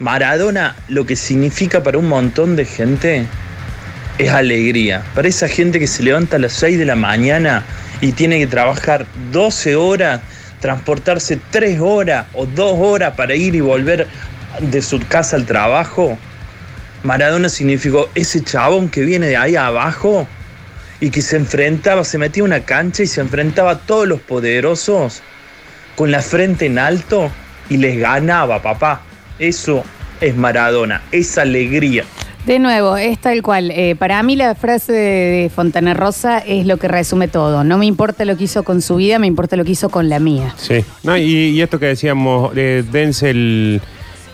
Maradona lo que significa para un montón de gente es alegría. Para esa gente que se levanta a las 6 de la mañana y tiene que trabajar 12 horas, transportarse 3 horas o 2 horas para ir y volver de su casa al trabajo. Maradona significó ese chabón que viene de ahí abajo y que se enfrentaba, se metía en una cancha y se enfrentaba a todos los poderosos con la frente en alto y les ganaba, papá. Eso es Maradona, esa alegría. De nuevo, es tal cual. Eh, para mí la frase de Fontana Rosa es lo que resume todo. No me importa lo que hizo con su vida, me importa lo que hizo con la mía. Sí. No, y, y esto que decíamos, eh, dense el-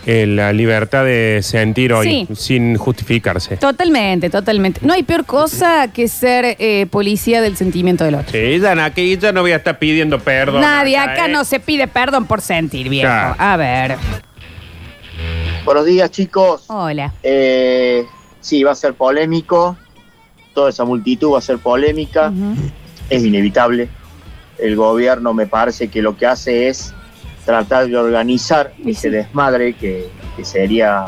el- la libertad de sentir hoy Sí. sin justificarse. Totalmente, totalmente. No hay peor cosa que ser eh, policía del sentimiento del otro. Sí, ya, aquí ya no voy a estar pidiendo perdón. Nadie acá ¿eh? no se pide perdón por sentir, viejo. Claro. A ver. Buenos días, chicos. Hola. Eh, sí, va a ser polémico. Toda esa multitud va a ser polémica. Es inevitable. El gobierno me parece que lo que hace es tratar de organizar Y ese sí. desmadre que, que sería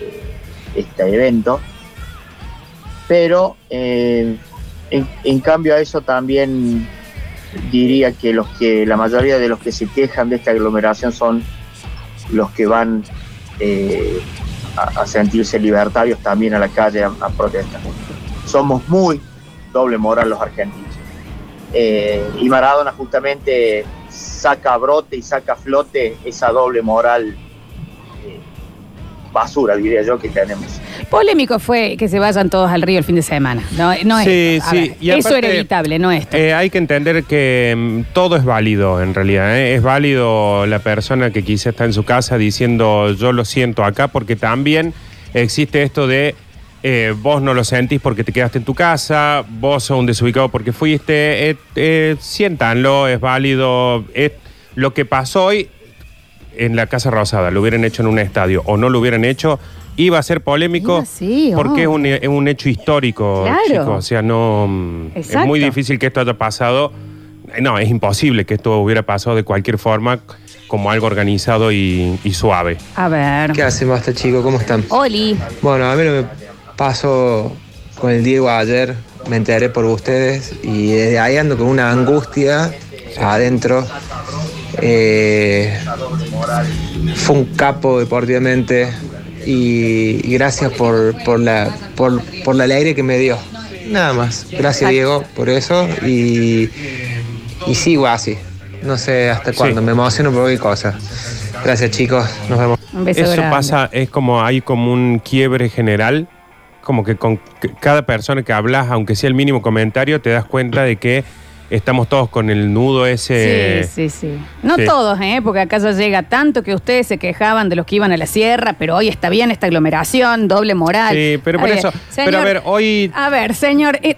eh, este evento. Pero eh, en, en cambio a eso también diría que los que la mayoría de los que se quejan de esta aglomeración son los que van eh, a, sentirse libertarios también a la calle a, a protestar. Somos muy doble moral los argentinos. Eh, y Maradona justamente saca a brote y saca a flote esa doble moral eh, basura, diría yo, que tenemos. Polémico fue que se vayan todos al río el fin de semana. No, no Sí, esto. A sí. ver, Y Eso aparte, era evitable, no esto. Eh, hay que entender que mm, todo es válido en realidad. ¿eh? Es válido la persona que quizá está en su casa diciendo yo lo siento acá porque también existe esto de eh, vos no lo sentís porque te quedaste en tu casa, vos sos un desubicado porque fuiste. eh, eh, siéntanlo, es válido. Es lo que pasó hoy en la Casa Rosada, lo hubieran hecho en un estadio o no lo hubieran hecho, iba a ser polémico porque es un, es un hecho histórico, Claro. chicos. O sea, no. mm, Es Exacto. muy difícil que esto haya pasado. No, es imposible que esto hubiera pasado de cualquier forma como algo organizado y, y suave. A ver. ¿Qué hacen, basta chico? ¿Cómo están? Oli. Bueno, a mí lo que pasó con el Diego ayer, me enteré por ustedes y desde ahí ando con una angustia adentro. Eh, fue un capo deportivamente y, gracias por, por, la, por, por la alegría que me dio. Nada más. Gracias Diego por eso y, y sigo así. No sé hasta cuándo, me emociono por cualquier cosa. Gracias chicos, nos vemos. Un beso Eso grande. pasa, es como hay como un quiebre general, como que con cada persona que hablas, aunque sea el mínimo comentario, te das cuenta de que estamos todos con el nudo ese. Sí, sí, sí. No Sí. todos, ¿eh? Porque acá ya llega tanto que ustedes se quejaban de los que iban a la sierra, pero hoy está bien esta aglomeración, doble moral. Sí, pero por eso. bien. pero a Señor, ver, hoy. A ver, señor, eh,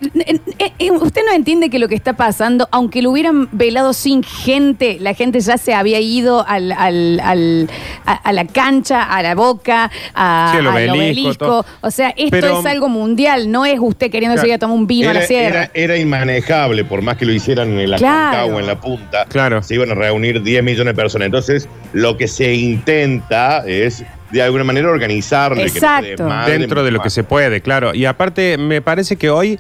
eh, eh, usted no entiende que lo que está pasando, aunque lo hubieran velado sin gente, la gente ya se había ido al, al- al- a, a la cancha, a la boca, a, Sí, al obelisco, obelisco. todo. O sea, esto Pero- es algo mundial, no es usted queriendo Claro. ir a tomar un vino a la sierra. era- era inmanejable, por más que lo hicieran en la Claro. Concagua o en la punta. Claro. Se iban a reunir 10 millones de personas. Entonces, lo que se intenta es, de alguna manera, organizarle. que no Exacto. quede madre, dentro de lo que se puede, claro. Y aparte, me parece que hoy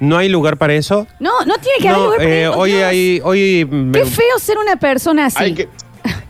no hay lugar para eso. No, no tiene que haber No, lugar para eh, eso, hoy hay. Hoy, Qué feo ser una persona así. Hay que,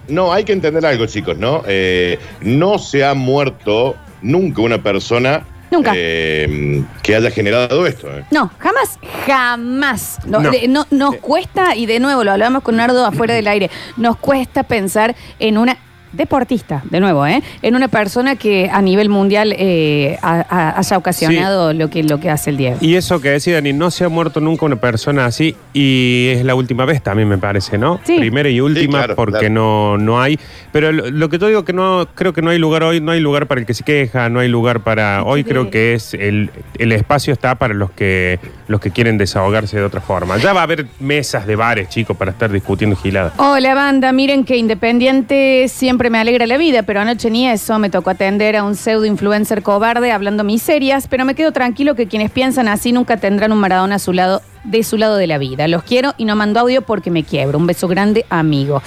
no, hay que entender algo, chicos, ¿no? Eh, no se ha muerto nunca una persona Nunca. eh, que haya generado esto. ¿eh? No, jamás, jamás. No, No. de- no- nos cuesta, y de nuevo lo hablamos con Nardo afuera del aire, nos cuesta pensar en una deportista, de nuevo, ¿eh? En una persona que a nivel mundial eh, ha- ha- haya ocasionado lo, que, lo que hace el Diego. Y eso que decía Dani, no se ha muerto nunca una persona así y es la última vez también me parece, ¿no? Sí. Primera y última claro, porque claro. no no hay, pero lo, lo que yo digo que no creo que no hay lugar hoy, no hay lugar para el que se queja, no hay lugar para hoy creo que es el, el espacio está para los que los que quieren desahogarse de otra forma. Ya va a haber mesas de bares, chicos, para estar discutiendo giladas. Hola banda, miren que Independiente siempre siempre me alegra la vida, pero anoche ni eso, me tocó atender a un pseudo influencer cobarde hablando miserias, pero me quedo tranquilo que quienes piensan así nunca tendrán un Maradona a su lado, de su lado de la vida. Los quiero y no mando audio porque me quiebro. Un beso grande, amigo.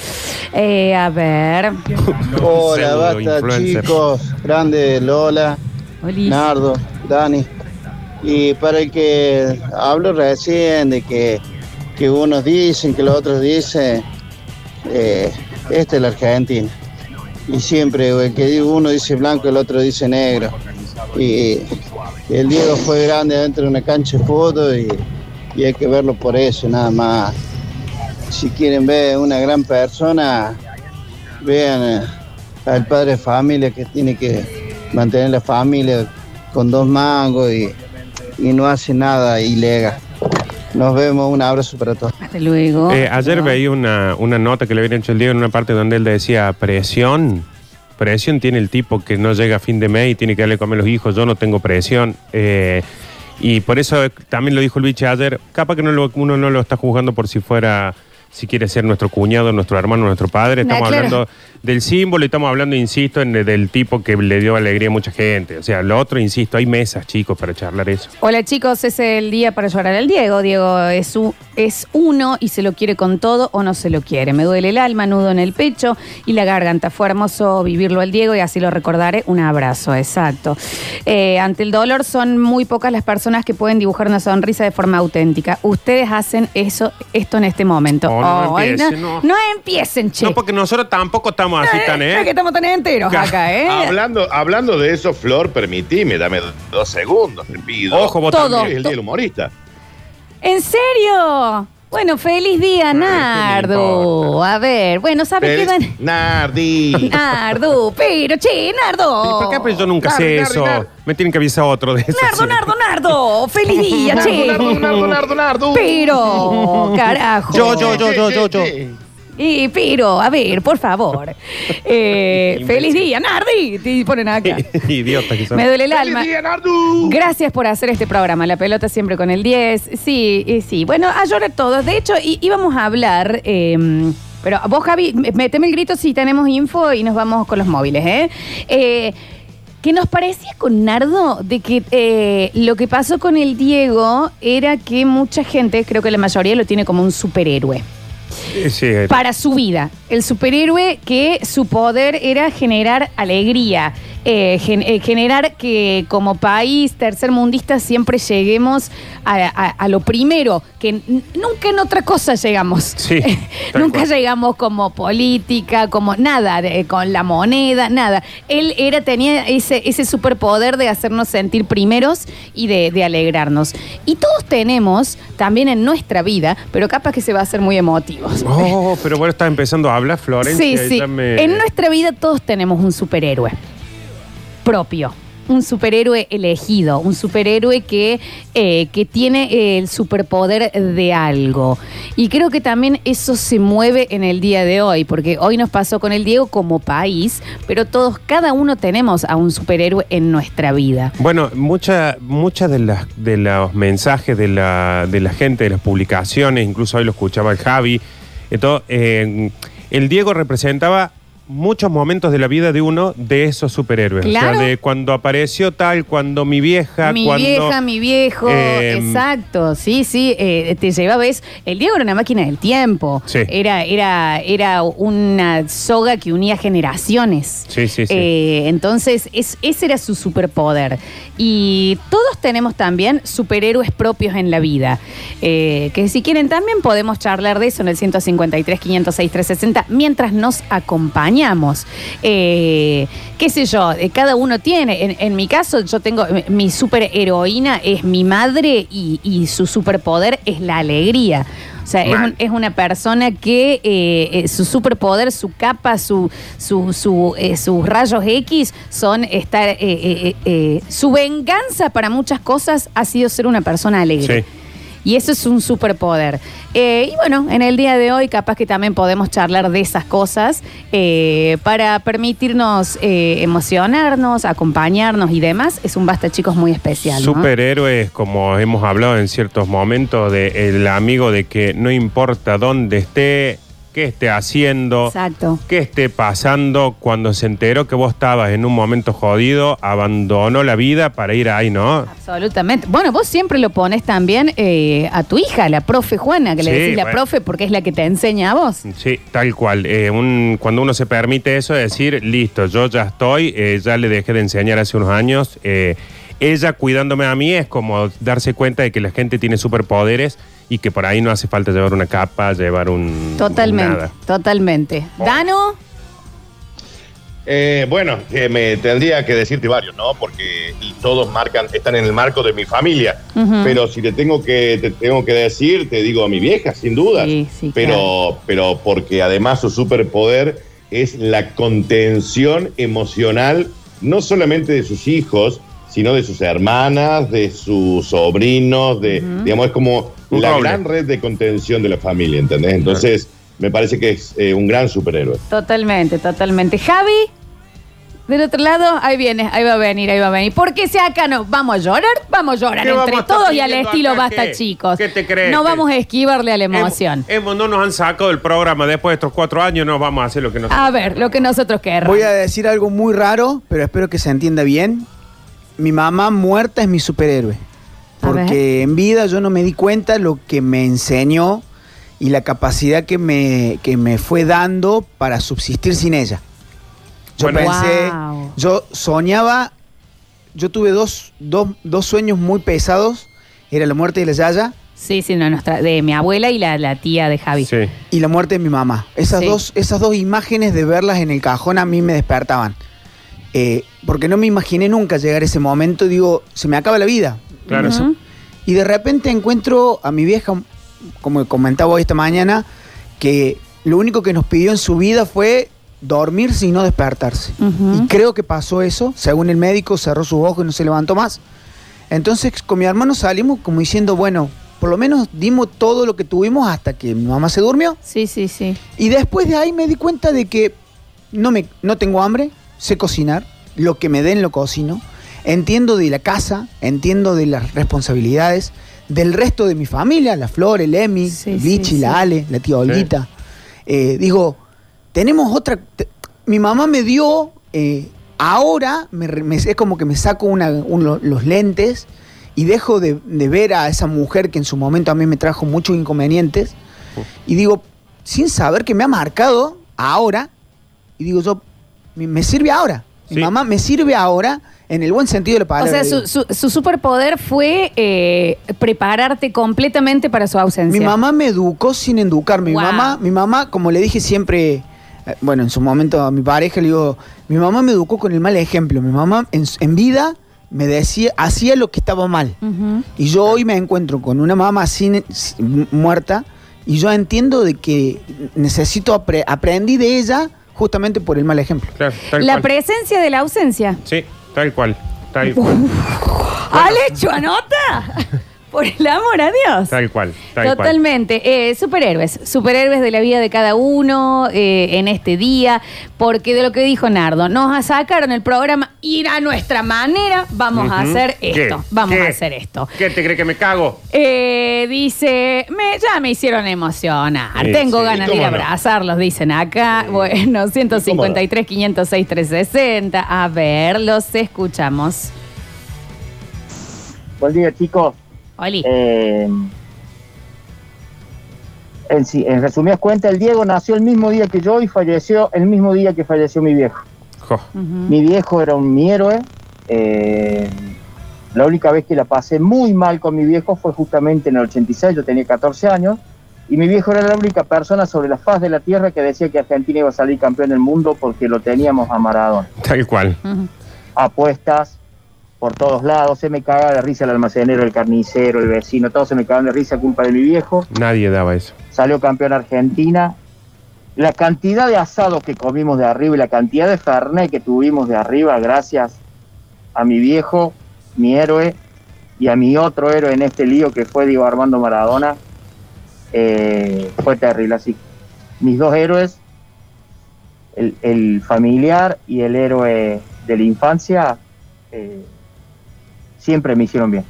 Eh, a ver. Hola, basta influencer. chicos, grande Lola, Olis. Nardo, Dani. Y para el que hablo recién de que, que unos dicen, que los otros dicen, eh, esta es la Argentina. Y siempre el que uno dice blanco, el otro dice negro. Y el Diego fue grande dentro de una cancha de fútbol y, y hay que verlo por eso, nada más. Si quieren ver una gran persona, vean eh, al padre de familia que tiene que mantener la familia con dos mangos y, y no hace nada ilegal. Nos vemos, un abrazo para todos. Hasta luego. Eh, ayer No. veía una, una nota que le habían hecho el Diego en una parte donde él decía presión. Presión tiene el tipo que no llega a fin de mes y tiene que darle comer a los hijos. Yo no tengo presión. Eh, y por eso también lo dijo el biche ayer. Capaz que no lo- uno no lo está juzgando por si fuera, si quiere ser nuestro cuñado, nuestro hermano, nuestro padre. Estamos claro. hablando del símbolo y estamos hablando, insisto, en, del tipo que le dio alegría a mucha gente. O sea, lo otro, insisto, hay mesas, chicos, para charlar eso. Hola chicos, es el día para llorar al Diego. Diego es, u- es uno y se lo quiere con todo o no se lo quiere. Me duele el alma, nudo en el pecho y la garganta. Fue hermoso vivirlo al Diego y así lo recordaré. Un abrazo, exacto. Eh, ante el dolor son muy pocas las personas que pueden dibujar una sonrisa de forma auténtica. Ustedes hacen eso, esto en este momento. Oh, no Ay, empiecen, no. no empiecen, che. No, porque nosotros tampoco estamos así tan, Es que ¿eh? estamos tan enteros acá, ¿eh? Hablando, hablando de eso, Flor, permitime, dame dos segundos, te pido. Ojo, vos Todo. Es el día del humorista. ¿En serio? Bueno, feliz día, ¿qué me Nardo. A ver, bueno, ¿sabe qué dan? Nardi. Nardo, pero che, Nardo. ¿Por qué pues yo nunca Nardi, sé Nardi, eso? Nardi. Me tienen que avisar otro de eso. Nardo, Nardo, Nardo. Feliz día, che. Nardo, Nardo, Nardo, Nardo. Pero, carajo. Yo, yo, yo, yo, yo, yo. Y, pero, a ver, por favor. Eh, feliz día, Nardi. Te ponen acá. Idiota que son. Me duele el ¡Feliz alma. día, Nardo! Gracias por hacer este programa. La pelota siempre con el 10. Sí, eh, sí. Bueno, a llorar todos. De hecho, í- íbamos a hablar. eh, pero vos, Javi, m- méteme el grito si tenemos info y nos vamos con los móviles, ¿eh? Eh, que nos parecía con Nardo de que eh, lo que pasó con el Diego era que mucha gente, creo que la mayoría lo tiene como un superhéroe Sí, eh, para su vida. El superhéroe que su poder era generar alegría, eh, gen- eh, generar que como país tercermundista siempre lleguemos a, a- a lo primero, que nunca en otra cosa llegamos. Sí, nunca cual. llegamos como política, como nada, de- con la moneda, nada. Él era, tenía ese, ese superpoder de hacernos sentir primeros y de, de alegrarnos. Y todos tenemos también en nuestra vida, pero capaz que se va a hacer muy emotivos. Oh, pero bueno, está empezando a hablar Florencia. Sí, sí. me- En nuestra vida todos tenemos un superhéroe propio. Un superhéroe elegido, un superhéroe que, eh, que tiene el superpoder de algo. Y creo que también eso se mueve en el día de hoy, porque hoy nos pasó con el Diego como país, pero todos, cada uno tenemos a un superhéroe en nuestra vida. Bueno, muchas muchas de, las, de los mensajes de la, de la gente, de las publicaciones, incluso hoy lo escuchaba el Javi, eh, el Diego representaba muchos momentos de la vida de uno de esos superhéroes. Claro. O sea, de cuando apareció tal, cuando mi vieja, Mi cuando... vieja, mi viejo, Eh, exacto, sí, sí, eh, te lleva, ves, el Diego era una máquina del tiempo, Sí. era, era, era una soga que unía generaciones. Sí, sí, sí. Eh, entonces, es- ese era su superpoder. Y todos tenemos también superhéroes propios en la vida. Eh, que si quieren también podemos charlar de eso en el 153, 506, 360, mientras nos acompañamos. Eh, qué sé yo, eh, cada uno tiene. En, mi caso, yo tengo, eh, mi superheroína es mi madre y su superpoder es la alegría. O sea, es, un- es una persona que eh, eh, su superpoder, su capa, su, su, su, eh, sus rayos X son estar. eh, eh, eh, eh, su venganza para muchas cosas ha sido ser una persona alegre. Sí. Y eso es un superpoder. Eh, y bueno, en el día de hoy capaz que también podemos charlar de esas cosas eh, para permitirnos eh, emocionarnos, acompañarnos y demás. Es un basta chicos muy especial. Superhéroes, como hemos hablado en ciertos momentos, de el amigo de que no importa dónde esté, qué esté haciendo, Exacto. qué esté pasando cuando se enteró que vos estabas en un momento jodido, abandonó la vida para ir ahí, ¿no? Absolutamente. Bueno, vos siempre lo pones también eh, a tu hija, la profe Juana, que le Sí, decís la bueno. profe porque es la que te enseña a vos. Sí, tal cual. Eh, un- cuando uno se permite eso, decir, listo, yo ya estoy, eh, ya le dejé de enseñar hace unos años. eh, ella cuidándome a mí es como darse cuenta de que la gente tiene superpoderes y que por ahí no hace falta llevar una capa, llevar un... Totalmente, nada. totalmente. Dano, Eh, bueno, que me tendría que decirte varios, ¿no? Porque y todos marcan, están en el marco de mi familia. Pero si te tengo que te tengo que decir, te digo a mi vieja, sin duda. Sí, sí, pero, pero porque además su superpoder es la contención emocional, no solamente de sus hijos, sino de sus hermanas, de sus sobrinos, de, digamos, es como Un la gran red de contención de la familia, ¿entendés? Entonces, me parece que es eh, un gran superhéroe. totalmente, totalmente. Javi, del otro lado, ahí viene, ahí va a venir, ahí va a venir. Porque si acá no, vamos a llorar, vamos a llorar ¿Qué vamos entre a todos y al estilo basta, qué? chicos. ¿Qué te crees? No vamos a esquivarle a la emoción. Hemos- hemos- no nos han sacado del programa después de estos cuatro años, no vamos a hacer lo que nos... A ver, lo que nosotros querramos. Voy a decir algo muy raro, pero espero que se entienda bien. Mi mamá muerta es mi superhéroe. Porque en vida yo no me di cuenta lo que me enseñó y la capacidad que me, que me fue dando para subsistir sin ella. Yo Bueno. pensé, Wow. yo soñaba, yo tuve dos, dos, dos sueños muy pesados. Era la muerte de la Yaya Sí, sí, no, nuestra, de mi abuela y la, la tía de Javi. Sí. y la muerte de mi mamá. Esas, Sí. dos, esas dos imágenes de verlas en el cajón a mí me despertaban. Eh, porque no me imaginé nunca llegar a ese momento. Digo, se me acaba la vida. Claro. Ujú. Y de repente encuentro a mi vieja, como comentaba hoy esta mañana, que lo único que nos pidió en su vida fue dormirse y no despertarse. Ujú. Y creo que pasó eso. Según el médico, cerró sus ojos y no se levantó más. Entonces, con mi hermano salimos como diciendo, bueno, por lo menos dimos todo lo que tuvimos hasta que mi mamá se durmió. Sí, sí, sí. Y después de ahí me di cuenta de que no, me, no tengo hambre, sé cocinar, lo que me den lo cocino, entiendo de la casa, entiendo de las responsabilidades, del resto de mi familia, la Flor, el Emi, Sí, Vichy, sí. la Ale, la tía Olguita. Eh, digo, tenemos otra... te- mi mamá me dio, eh, ahora me es como que me saco una- un- lo- los lentes y dejo de, de ver a esa mujer que en su momento a mí me trajo muchos inconvenientes y digo, sin saber que me ha marcado ahora, y digo yo, me, sirve ahora. Mi mamá me sirve ahora en el buen sentido de la O palabra. sea, su, digo. su- su superpoder fue eh, prepararte completamente para su ausencia. Mi mamá me educó sin educarme. Mi mamá, mi mamá, como le dije siempre, eh, bueno, en su momento a mi pareja le digo, mi mamá me educó con el mal ejemplo. Mi mamá en, vida me decía, hacía lo que estaba mal. Y yo hoy me encuentro con una mamá sin, sin- muerta y yo entiendo de que necesito apre- aprendí de ella justamente por el mal ejemplo. Claro, tal La cual. presencia de la ausencia. Sí, tal cual. Tal cual. ¿Al hecho anota? Por el amor a Dios. Tal cual. Tal cual. Totalmente. Eh, superhéroes. Superhéroes de la vida de cada uno eh, en este día. Porque de lo que dijo Nardo, nos sacaron el programa y a nuestra manera vamos a hacer ¿Qué? esto. Vamos ¿Qué? a hacer esto. ¿Qué te cree que me cago? Eh, dice, me, ya me hicieron emocionar. Sí, Tengo sí, ganas de ir a ¿cómo no? abrazarlos, dicen acá. Bueno, 153, 506, 360. A ver, los escuchamos. Buen día, chicos. Oli. Eh, en, sí- en resumidas cuentas, el Diego nació el mismo día que yo y falleció el mismo día que falleció mi viejo. Mi viejo era un mi héroe. eh, la única vez que la pasé muy mal con mi viejo fue justamente en el 86, yo tenía 14 años, y mi viejo era la única persona sobre la faz de la tierra que decía que Argentina iba a salir campeón del mundo porque lo teníamos a Maradona. Tal cual. Apuestas por todos lados, se me cagaba de risa el almacenero, el carnicero, el vecino, todos se me cagaban de risa culpa de mi viejo. Nadie daba eso. salió campeón Argentina. La cantidad de asados que comimos de arriba y la cantidad de fernet que tuvimos de arriba, gracias a mi viejo, mi héroe, y a mi otro héroe en este lío que fue Diego Armando Maradona, eh, fue terrible. Así, mis dos héroes, el, el familiar y el héroe de la infancia, eh, siempre me hicieron bien.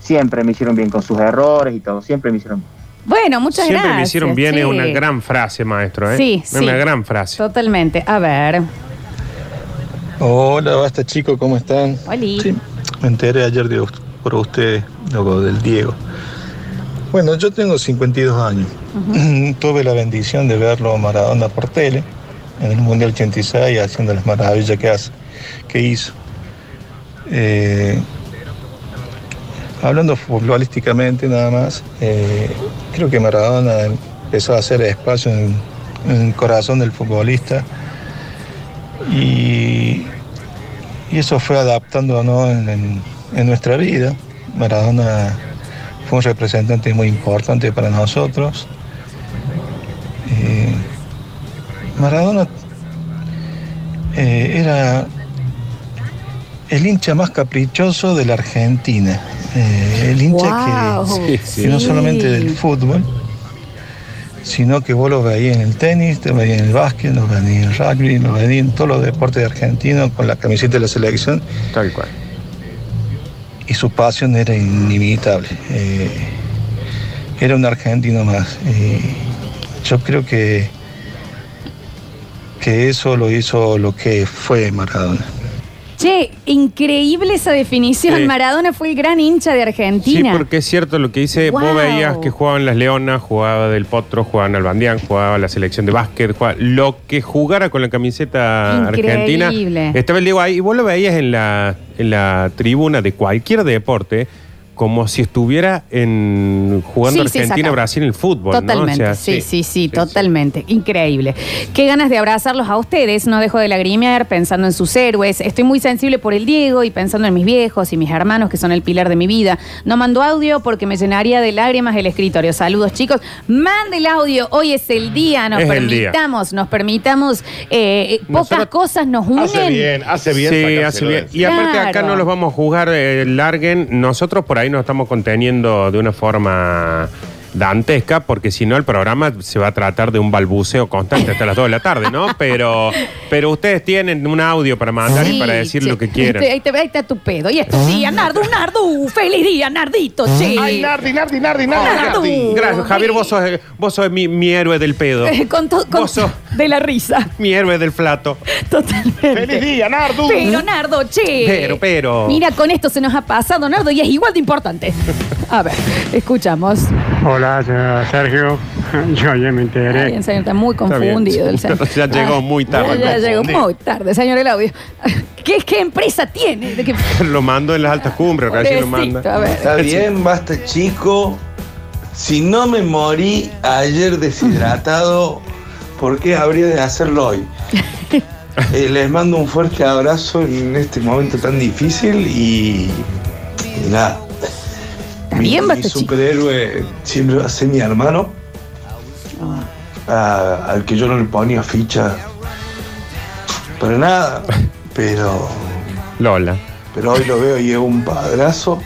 Siempre me hicieron bien con sus errores y todo, siempre me hicieron bien. Bueno, muchas Siempre gracias. me hicieron bien, es una gran frase, maestro. ¿eh? Sí, Es sí. Una gran frase. Totalmente. A ver. Hola, basta chicos, ¿cómo están? Sí, me enteré ayer de, por ustedes, lo del Diego. Bueno, yo tengo 52 años. Tuve la bendición de verlo a Maradona por tele en el Mundial 86 haciendo las maravillas que, hace, que hizo. Eh, hablando futbolísticamente nada más, eh, creo que Maradona empezó a hacer espacio en, el corazón del futbolista y, y eso fue adaptándonos en, en- en nuestra vida. Maradona fue un representante muy importante para nosotros. Eh, Maradona eh, era el hincha más caprichoso de la Argentina. Eh, el hincha Wow, que, Sí, que no solamente del fútbol, sino que vos lo veías en el tenis, te veías en el básquet, lo veías en el rugby, lo veías en todos los deportes argentinos con la camiseta de la selección. Tal cual. Y su pasión era inimitable. Eh, era un argentino más. Eh, yo creo que, que eso lo hizo lo que fue Maradona. Che, increíble esa definición. Sí. Maradona fue el gran hincha de Sí, Argentina. porque es cierto lo que dice. Wow. Vos veías que jugaban las Leonas, jugaba del Potro, jugaban al Bandián, jugaba la selección de básquet, jugaba lo que jugara con la camiseta Increíble. argentina. Estaba el Diego ahí y vos lo veías en la, en la tribuna de cualquier deporte como si estuviera en jugando Sí, sí, saca. Brasil en el fútbol. ¿no? O Totalmente, sea, sí, sí, sí, totalmente. Increíble. Qué ganas de abrazarlos a ustedes. No dejo de lagrimear pensando en sus héroes. Estoy muy sensible por el Diego y pensando en mis viejos y mis hermanos que son el pilar de mi vida. No mando audio porque me llenaría de lágrimas el escritorio. Saludos, chicos. Mande el audio. Hoy es el día. Nos Es el día. permitamos, nos permitamos. eh, pocas Nosotros- cosas nos unen. Hace bien, hace bien. Sí, sacárselo hace de bien. encima. Y aparte acá Claro. no los vamos a jugar eh, larguen. Nosotros por ahí nos estamos conteniendo de una forma dantesca, porque si no el programa se va a tratar de un balbuceo constante hasta las 2 de la tarde, ¿no? Pero, pero ustedes tienen un audio para mandar y Sí, para decir che. lo que quieran. Ahí, te- ahí está tu pedo. Y este día, Nardu, Nardu. Feliz día, Nardito, che. Ay, Nardi, Nardi, Nardi, Nardi, Nardu. Nardi. Gracias, Javier, vos sos, vos sos mi, mi héroe del pedo. Eh, con to- con- Vos sos de la risa. mi héroe del plato. Totalmente. Feliz día, Nardu. Pero, Nardo, che. Pero, pero. Mira, con esto se nos ha pasado, Nardo, y es igual de importante. A ver, escuchamos. Hola, señor Sergio. Yo ya me enteré. Ay, el señor está muy Está bien. confundido. El señor. Ya llegó muy tarde. Ya, llegó muy tarde, señor el audio. ¿Qué, qué empresa tiene? ¿De qué? Lo mando en las altas cumbres, recién lo manda. a ver. Está bien, basta chico. Si no me morí ayer deshidratado, ¿por qué habría de hacerlo hoy? Eh, les mando un fuerte abrazo en este momento tan difícil y, y nada. Mi, mi superhéroe siempre va a ser mi hermano, a- al que yo no le ponía ficha para nada, pero Lola. pero hoy lo veo y es un padrazo.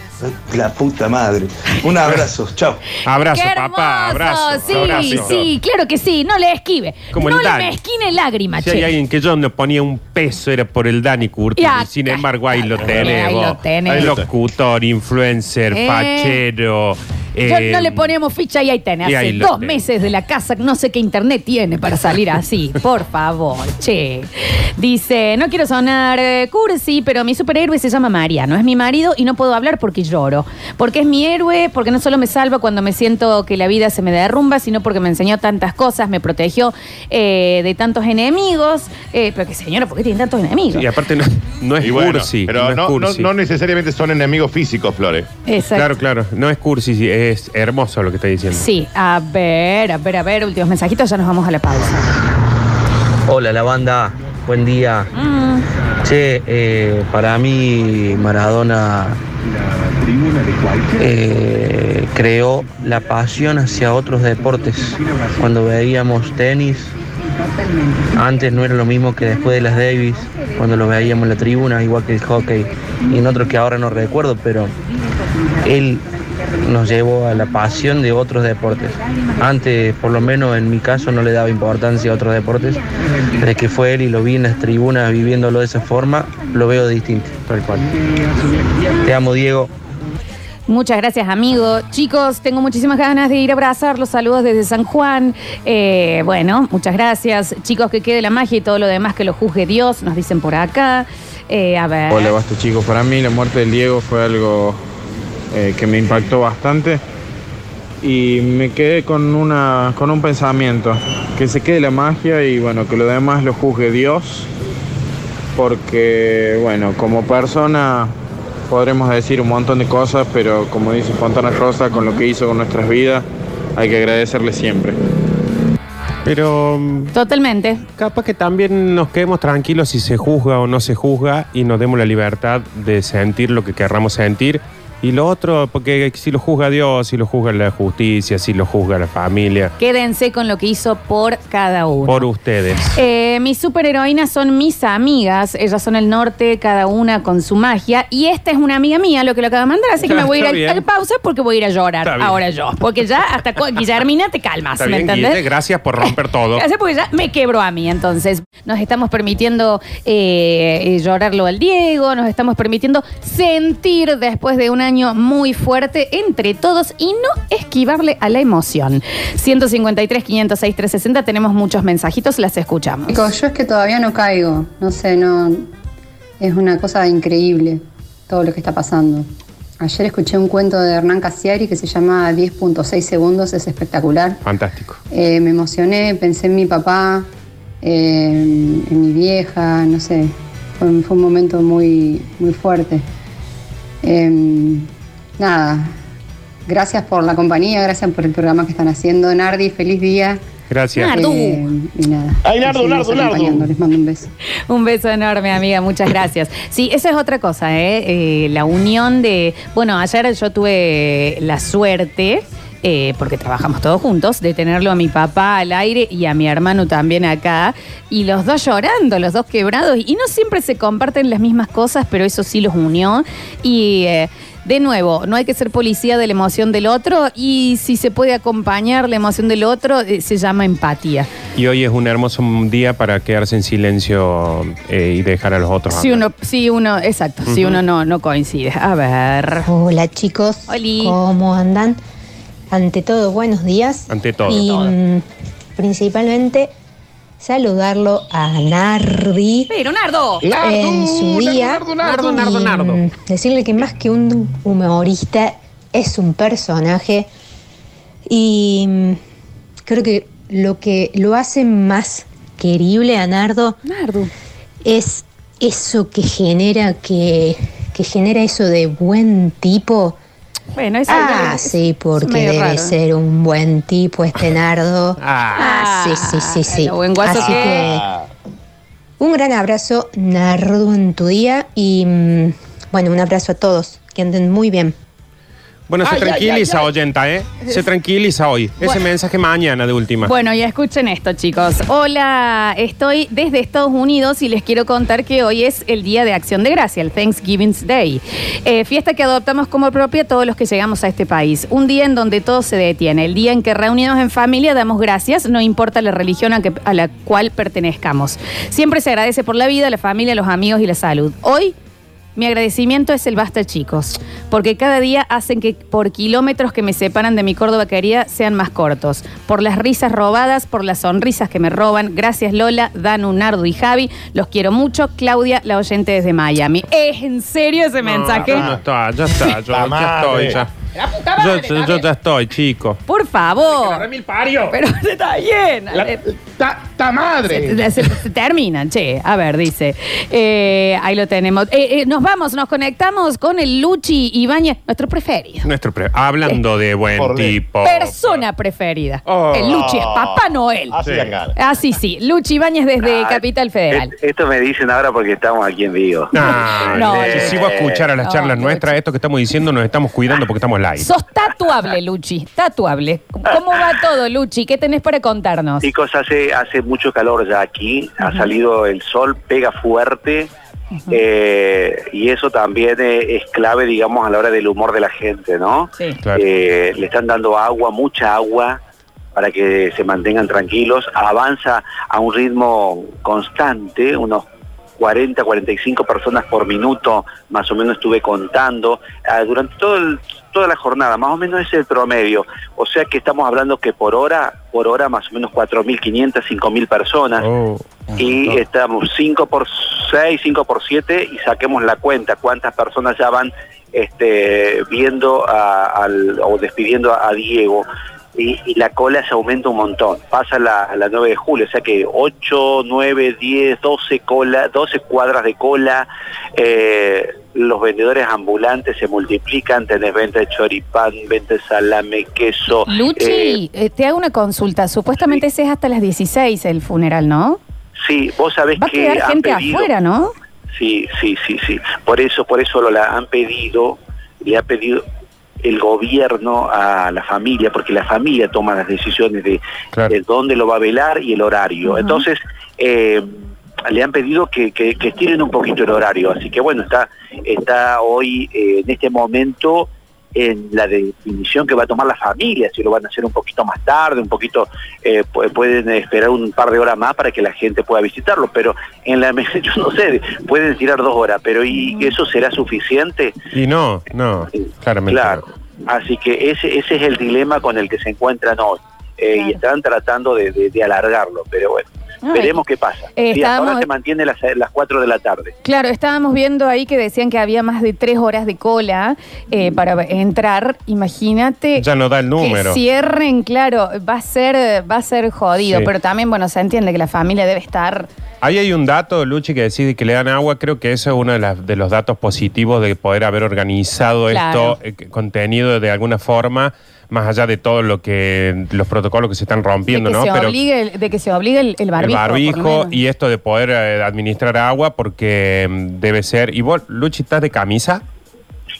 La puta madre. Un abrazo. Chao. Abrazo, papá. Abrazo. Sí, abrazo. sí, claro que sí. No le esquive. Como no el le Dani. mezquine lágrimas, Si hay alguien que yo no ponía un peso era por el Dani Curtis. Sin embargo, ahí lo. Ahí vos. lo tenés. Locutor, influencer, Eh. fachero. Yo eh, no le ponemos ficha y ahí tenés. y Hace ahí lo dos tenés. meses de la casa, no sé qué internet tiene para salir así. Por favor, che. Dice, no quiero sonar eh, cursi, pero mi superhéroe se llama Mariano. Es mi marido y no puedo hablar porque lloro. Porque es mi héroe, porque no solo me salva cuando me siento que la vida se me derrumba, sino porque me enseñó tantas cosas, me protegió eh, de tantos enemigos. Eh, pero que señora, ¿por qué tiene tantos enemigos? Y aparte no, no es Y bueno, cursi. pero no, es no, no, cursi. no necesariamente son enemigos físicos, Flores. Exacto. Claro, claro. No es cursi, sí, es hermoso lo que está diciendo. Sí, a ver, a ver, a ver, últimos mensajitos, ya nos vamos a la pausa. Hola la banda, buen día. Mm, Che, eh, para mí Maradona eh, creó la pasión hacia otros deportes. Cuando veíamos tenis, antes no era lo mismo que después de las Davis, cuando lo veíamos en la tribuna, igual que el hockey, y en otros que ahora no recuerdo, pero él nos llevó a la pasión de otros deportes. Antes, por lo menos en mi caso, no le daba importancia a otros deportes. Desde que fue él y lo vi en las tribunas viviéndolo de esa forma, lo veo distinto, tal cual. Te amo, Diego. Muchas gracias, amigo. Chicos, tengo muchísimas ganas de ir a abrazarlos. Saludos desde San Juan. Eh, bueno, muchas gracias. Chicos, que quede la magia y todo lo demás que lo juzgue Dios, nos dicen por acá. Eh, a ver. Hola, basta chicos. Para mí la muerte del Diego fue algo eh, que me impactó bastante y me quedé con, una, con un pensamiento, que se quede la magia y bueno, que lo demás lo juzgue Dios, porque bueno, como persona podremos decir un montón de cosas, pero como dice Fontana Rosa, con lo que hizo con nuestras vidas, hay que agradecerle siempre. Pero Totalmente. capaz que también nos quedemos tranquilos si se juzga o no se juzga y nos demos la libertad de sentir lo que querramos sentir. Y lo otro, porque si lo juzga Dios, si lo juzga la justicia, si lo juzga la familia, Quédense con lo que hizo por cada uno. por ustedes. Eh, mis superheroínas son mis amigas. Ellas son el norte, cada una con su magia. Y esta es una amiga mía, lo que lo acaba de mandar. Así que me voy a ir a, a pausa porque voy a ir a llorar ahora yo. Porque ya hasta Guillermina te calmas, Está ¿me bien, entendés? Guille, gracias por romper todo. Gracias porque ya me quebró a mí. Entonces, nos estamos permitiendo eh, eh, llorarlo al Diego, nos estamos permitiendo sentir después de un año muy fuerte entre todos y no esquivarle a la emoción. 153, 506, 360, tenemos muchos mensajitos, las escuchamos. Chicos, yo es que todavía no caigo. No sé, no. Es una cosa increíble todo lo que está pasando. Ayer escuché un cuento de Hernán Casiari que se llama 10.6 segundos, es espectacular. Fantástico. Eh, me emocioné, pensé en mi papá, eh, en mi vieja, no sé. Fue, fue un momento muy, muy fuerte. Eh, nada, gracias por la compañía, gracias por el programa que están haciendo. Nardi, feliz día. Gracias. Nardu. Eh, y nada. Ay, Nardo, Nardo. acompañando. Les mando un beso. Un beso enorme, amiga. Muchas gracias. Sí, esa es otra cosa, ¿eh? Eh, la unión de. Bueno, ayer yo tuve la suerte. Eh, porque trabajamos todos juntos, de tenerlo a mi papá al aire y a mi hermano también acá, y los dos llorando, los dos quebrados, y no siempre se comparten las mismas cosas, pero eso sí los unió. Y eh, de nuevo, no hay que ser policía de la emoción del otro, y si se puede acompañar la emoción del otro, eh, se llama empatía. Y hoy es un hermoso día para quedarse en silencio eh, y dejar a los otros. Si hablar. uno, si uno, exacto, si uno no, no coincide. A ver. Hola chicos, ¿cómo andan? Ante todo, buenos días. Ante todo. Y mm, principalmente saludarlo a Nardi. Pero Nardo. en su día. Nardo, Nardo, Nardo. mm, Decirle que más que un humorista es un personaje. Y mm, creo que lo que lo hace más querible a Nardo Nardo. es eso que genera que, que genera eso de buen tipo. Bueno, eso Ah, es- sí, porque debe raro. ser un buen tipo este nardo. Ah, sí, sí, sí, sí. buen guaso Así que- que un gran abrazo, nardo, en tu día y mm, bueno, un abrazo a todos. Que anden muy bien. Bueno, se Ay, ay, tranquiliza, ay, ay. oyenta, ¿eh? Se tranquiliza hoy. Ese Bueno. mensaje mañana de última. Bueno, y escuchen esto, chicos. Hola, estoy desde Estados Unidos y les quiero contar que hoy es el Día de Acción de Gracia, el Thanksgiving Day. Eh, fiesta que adoptamos como propia todos los que llegamos a este país. Un día en donde todo se detiene. El día en que reunidos en familia damos gracias, no importa la religión a, que- a la cual pertenezcamos. Siempre se agradece por la vida, la familia, los amigos y la salud. Hoy mi agradecimiento es el basta, chicos, porque cada día hacen que por kilómetros que me separan de mi Córdoba querida sean más cortos. Por las risas robadas, por las sonrisas que me roban. Gracias, Lola, Danu, Nardo y Javi. Los quiero mucho. Claudia, la oyente desde Miami. ¿Es en serio ese mensaje? No, está, ya está. Yo ya estoy, ya. La puta Yo, madre, yo- está yo bien. ya estoy, chico. Por favor. Pero está bien. ¡Ta madre! Se, se- se terminan, che. A ver, dice. Eh, ahí lo tenemos. Eh, eh, nos vamos, nos conectamos con el Luchi Ibáñez, nuestro preferido. Nuestro pre- Hablando de buen Por tipo. Persona preferida. Oh. El Luchi es Papá Noel. Así dan ganas. Así sí. Luchi Ibáñez desde Ah, Capital Federal. Et- Esto me dicen ahora porque estamos aquí en vivo. Ah, No, si no. sigo a escuchar a las No, charlas no, nuestras, esto que estamos diciendo nos estamos cuidando porque estamos Sos tatuable, Luchi. Tatuable. ¿Cómo va todo, Luchi? ¿Qué tenés para contarnos? Chicos, hace, hace mucho calor ya aquí, ha salido el sol, pega fuerte eh, y eso también es clave, digamos, a la hora del humor de la gente, ¿no? Sí. Eh, le están dando agua, mucha agua, para que se mantengan tranquilos. Avanza a un ritmo constante, unos 40, 45 personas por minuto, más o menos estuve contando, ah, durante todo el- toda la jornada, más o menos ese es el promedio. O sea que estamos hablando que por hora, por hora más o menos 4.500, 5.000 personas. y estamos 5 por 6, 5 por 7 y saquemos la cuenta, cuántas personas ya van este, viendo a- al, o despidiendo a, a Diego. Y, y la cola se aumenta un montón. Pasa la, la 9 de julio, o sea que 8, 9, 10, 12 cola, 12 cuadras de cola. eh, los vendedores ambulantes se multiplican, tenés venta de choripán, venta de salame, queso. eh, Luchi, eh, te hago una consulta. Supuestamente ese es hasta las 16 el funeral, ¿no? sí, vos sabés Va a que quedar han gente pedido- afuera, ¿no? Sí, sí, sí, sí. Por eso, por eso lo la han pedido, le ha pedido el gobierno a la familia, porque la familia toma las decisiones de, de dónde lo va a velar y el horario. Entonces, eh, le han pedido que, que, que estiren un poquito el horario. Así que bueno, está, está hoy eh, en este momento en la definición que va a tomar la familia, si lo van a hacer un poquito más tarde, un poquito, eh, pu- pueden esperar un par de horas más para que la gente pueda visitarlo, pero en la mesa, yo no sé, pueden tirar dos horas, pero ¿y eso será suficiente? Y no, no, claramente. Claro, así que ese, ese es el dilema con el que se encuentran hoy, eh, y están tratando de, de- de alargarlo, pero bueno, Ay. veremos qué pasa. Eh, Sí, hasta ahora se mantiene las, las 4 de la tarde. Claro, estábamos viendo ahí que decían que había más de tres horas de cola eh, para entrar. Imagínate. Ya no da el número. Que cierren, claro, va a ser, va a ser jodido, Sí. pero también, bueno, se entiende que la familia debe estar. Ahí hay un dato, Luchi, que decide que le dan agua. Creo que eso es uno de, las- de los datos positivos de poder haber organizado Claro. esto, eh, contenido de alguna forma, más allá de todo lo que los protocolos que se están rompiendo, de, que ¿no? se Pero obligue, el- de que se obligue el, el barbijo. el barbijo y esto de poder eh, administrar agua, porque mm, debe ser. ¿Y vos, Luchi, estás de camisa?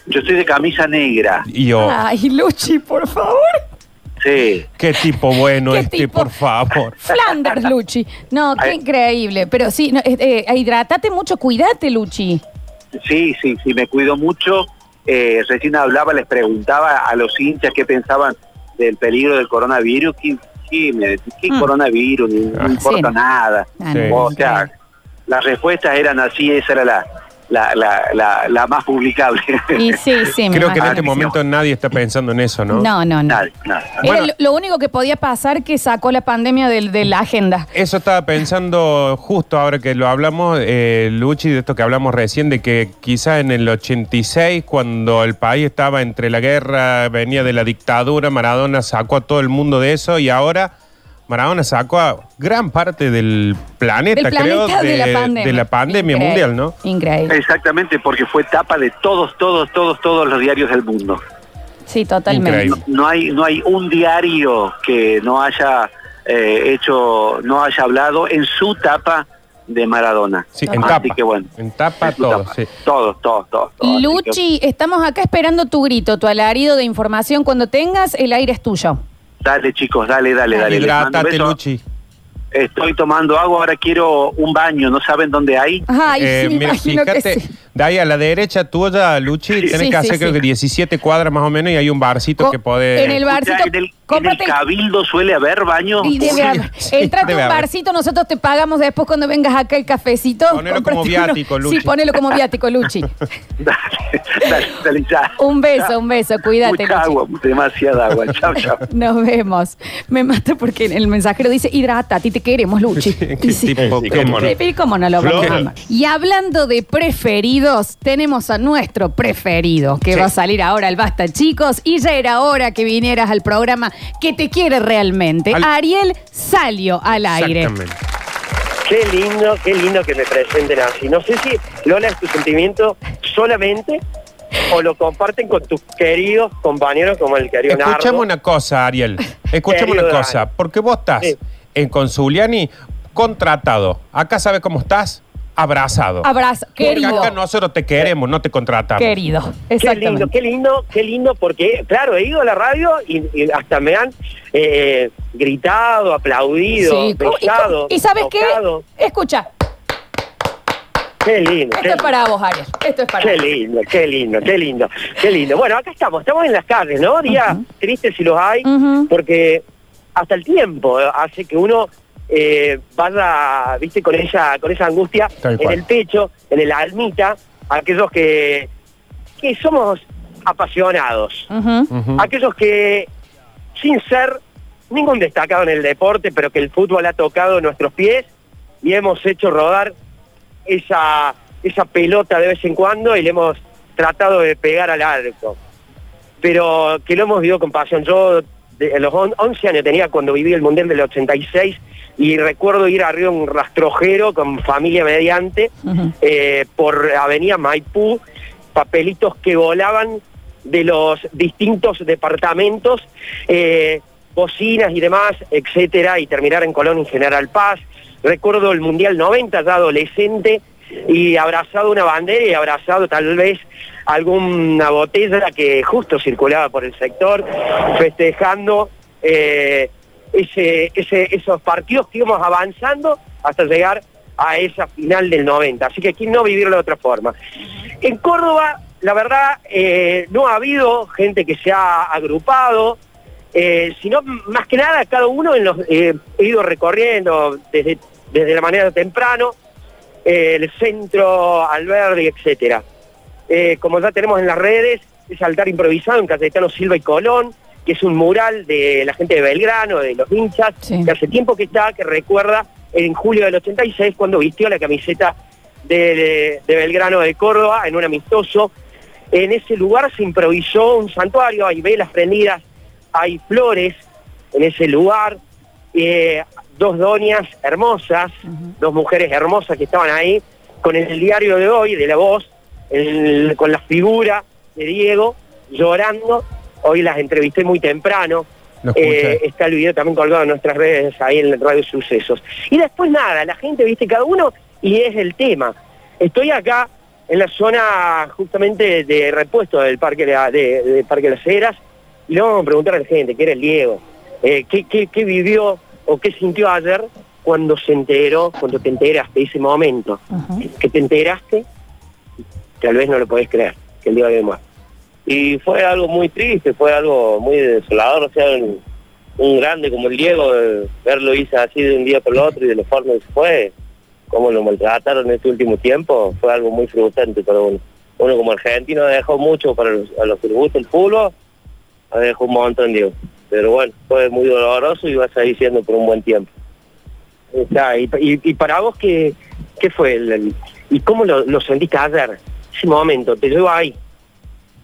Yo estoy de camisa negra. Y yo, Ay, Luchi, por favor. Sí. qué tipo bueno ¿Qué este, tipo? por favor. Flanders, Luchi. No, qué increíble. Pero sí, no, eh, eh, hidratate mucho, cuídate, Luchi. Sí, sí, sí, me cuido mucho. Eh, recién hablaba, les preguntaba a los hinchas qué pensaban del peligro del coronavirus. ¿Qué, qué, me- qué Mm. coronavirus? No, Ah, importa sí. nada. Ah, no, O sea, las respuestas eran así, esa era la, la, la, la, la más publicable. Y sí, sí, me Creo que en este momento nadie está pensando en eso, ¿no? No, no, no. Nada. Era lo, lo único que podía pasar que sacó la pandemia del- de, la agenda. Eso estaba pensando justo ahora que lo hablamos, eh, Luchi, de esto que hablamos recién, de que quizá en el 86, cuando el país estaba entre la guerra, venía de la dictadura, Maradona sacó a todo el mundo de eso y ahora Maradona sacó a gran parte del planeta, Del creo, planeta de la pandemia. de la pandemia Increíble. mundial, ¿no? Increíble. Exactamente, porque fue tapa de todos, todos, todos, todos los diarios del mundo. Sí, totalmente. Increíble. No hay, no hay un diario que no haya eh, hecho, no haya hablado en su tapa de Maradona. Sí, en Así tapa. que bueno. En tapa En su todo, tapa. sí. Todos, todos, todos. todos. Así que- Luchi, estamos acá esperando tu grito, tu alarido de información. Cuando tengas, el aire es tuyo. Dale, chicos, dale, dale, dale. Les mando un Hidrátate, beso. Luchi. Estoy tomando agua, ahora quiero un baño, ¿no saben dónde hay? Ay, Eh, sí, mira, imagino que fíjate, sí. De ahí a la derecha tuya, Luchi, tenés Sí, que hacer sí, creo sí. que 17 cuadras más o menos y hay un barcito Co- que podés... en el barcito, Ya, en, el, en el cómprate el- cabildo suele haber baño. Y debe haber. sí, Entrate debe un haber. barcito, nosotros te pagamos después cuando vengas acá el cafecito. Ponelo como viático, uno. Luchi. Sí, ponelo como viático, Luchi. dale, dale, ya. Un beso, un beso, cuídate, Mucha Luchi. agua, demasiada agua. Chao, chao. Nos vemos. Me mata porque el mensajero dice, hidrata, a ti te queremos, Luchi. Y sí. tipo, Sí, ¿cómo no? Sí, ¿y ¿Cómo no lo vamos Flor. a amar? Y hablando de preferidos, tenemos a nuestro preferido, que Sí. va a salir ahora al Basta, chicos. Y ya era hora que vinieras al programa que te quiere realmente. Al- Ariel salió al aire. Exactamente. Qué lindo, qué lindo que me presenten así. No sé si, Lola, es tu sentimiento solamente o lo comparten con tus queridos compañeros como el querido Escuchame Nardo. una cosa, Ariel. Escuchame una cosa. Porque vos estás Sí. en Consuliani contratado. Acá sabes cómo estás abrazado. Abrazo, Porque querido. acá nosotros te queremos, no te contratamos. Querido, Qué exactamente. lindo, qué lindo, qué lindo, porque, claro, he ido a la radio y, y hasta me han eh, gritado, aplaudido, Sí, ¿cómo? ¿Y, besado. ¿Y sabes qué? tocado. Escucha, Qué lindo. esto qué es para vos, Ariel. Esto es para Qué vos. lindo, qué lindo, qué lindo, qué lindo. Bueno, acá estamos, estamos en las calles, ¿no? Días tristes si los hay, Ujú. porque hasta el tiempo hace que uno eh, vaya, viste, con esa, con esa angustia en el pecho, en el almita, aquellos que, que somos apasionados, aquellos que sin ser ningún destacado en el deporte, pero que el fútbol ha tocado nuestros pies y hemos hecho rodar esa, esa pelota de vez en cuando y le hemos tratado de pegar al arco. Pero que lo hemos vivido con pasión. Yo de, los on- 11 años tenía cuando viví el Mundial del 86 y recuerdo ir arriba a un rastrojero con familia mediante eh, por Avenida Maipú, papelitos que volaban de los distintos departamentos, eh, bocinas y demás, etcétera, y terminar en Colón y General Paz. Recuerdo el Mundial 90, ya adolescente, y abrazado una bandera y abrazado tal vez alguna botella que justo circulaba por el sector, festejando eh, ese, esos partidos que íbamos avanzando hasta llegar a esa final del 90. Así que aquí no vivirlo de otra forma. En Córdoba, la verdad, eh, no ha habido gente que se ha agrupado, eh, sino más que nada cada uno en he ido recorriendo desde, desde la manera temprano, el centro, Alberdi, etcétera. Eh, como ya tenemos en las redes, ese altar improvisado en Cayetano Silva y Colón, que es un mural de la gente de Belgrano, de los hinchas, que hace tiempo que está, que recuerda en julio del 86 cuando vistió la camiseta de, de Belgrano de Córdoba en un amistoso. En ese lugar se improvisó un santuario, hay velas prendidas, hay flores en ese lugar, eh, dos doñas hermosas, dos mujeres hermosas que estaban ahí, con el diario de hoy, de la voz, el- con la figura de Diego llorando. Hoy las entrevisté muy temprano. Eh, está el video también colgado en nuestras redes ahí en Radio Sucesos. Y después nada, la gente, viste, cada uno y es el tema. Estoy acá en la zona justamente de repuesto del Parque de, la- de- de Parque de las Heras y le vamos a preguntar a la gente, que era el Diego, eh, ¿qué, qué, qué vivió o qué sintió ayer cuando se enteró, cuando te enteraste, ese momento, que te enteraste, tal vez no lo podés creer, que el Diego había muerto. y fue algo muy triste, fue algo muy desolador, o sea, un, grande como el Diego, eh, verlo irse así de un día por el otro y de la forma que fue, cómo lo maltrataron en este último tiempo, fue algo muy frustrante para uno. Uno como argentino dejó mucho para los, a el fútbol, dejó un montón, Diego. Pero bueno, fue muy doloroso y va a seguir siendo por un buen tiempo. Está, y, para vos, ¿qué, qué fue? el- ¿Y cómo lo, lo sentiste ayer? Ese momento, te llevo ahí,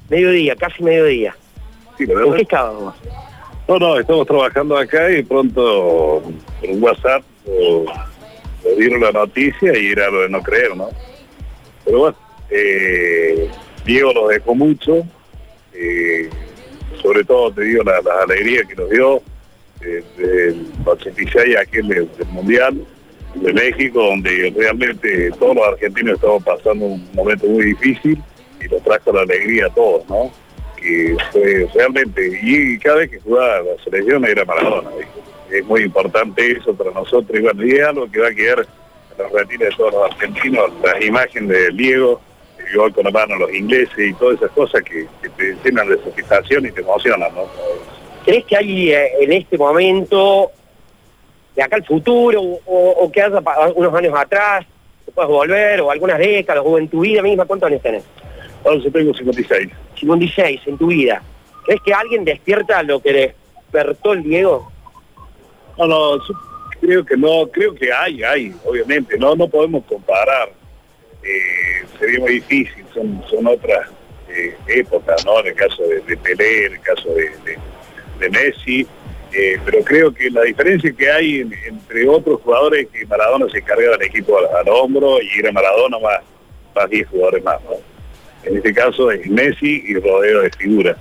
mediodía, casi mediodía. Sí, ¿En qué estabas vos? No, no, estamos trabajando acá y pronto un WhatsApp o, o dieron la noticia y era lo de no creer, ¿no? Pero bueno, eh, Diego nos dejó mucho, eh, sobre todo te digo la, la alegría que nos dio eh, del 86 aquí en el, del Mundial de México, donde realmente todos los argentinos estamos pasando un momento muy difícil y nos trajo la alegría a todos, ¿no? que realmente, y cada vez que jugaba la selección era Maradona. Es muy importante eso para nosotros, y bueno, y es algo que va a quedar en la retina de todos los argentinos, las imágenes de Diego, el gol con la mano los ingleses y todas esas cosas que, que te llenan de satisfacción y te emocionan, ¿no? ¿Crees que hay eh, en este momento, de acá al futuro, o, o que haya unos años atrás, que puedas volver, o algunas décadas, o en tu vida misma, ¿cuántos años tenés? Ahora yo tengo 56. 56, en tu vida. ¿Crees que alguien despierta lo que despertó el Diego? No, no, yo creo que no, creo que hay, hay, obviamente, no, no podemos comparar, eh, sería muy difícil, son, son otras eh, épocas, ¿no? En el caso de, de Pelé, en el caso de, de- de Messi, eh, pero creo que la diferencia que hay en- entre otros jugadores es que Maradona se cargaba del equipo al, hombro y era Maradona más, más 10 jugadores más. En este caso es Messi y rodeo de figura.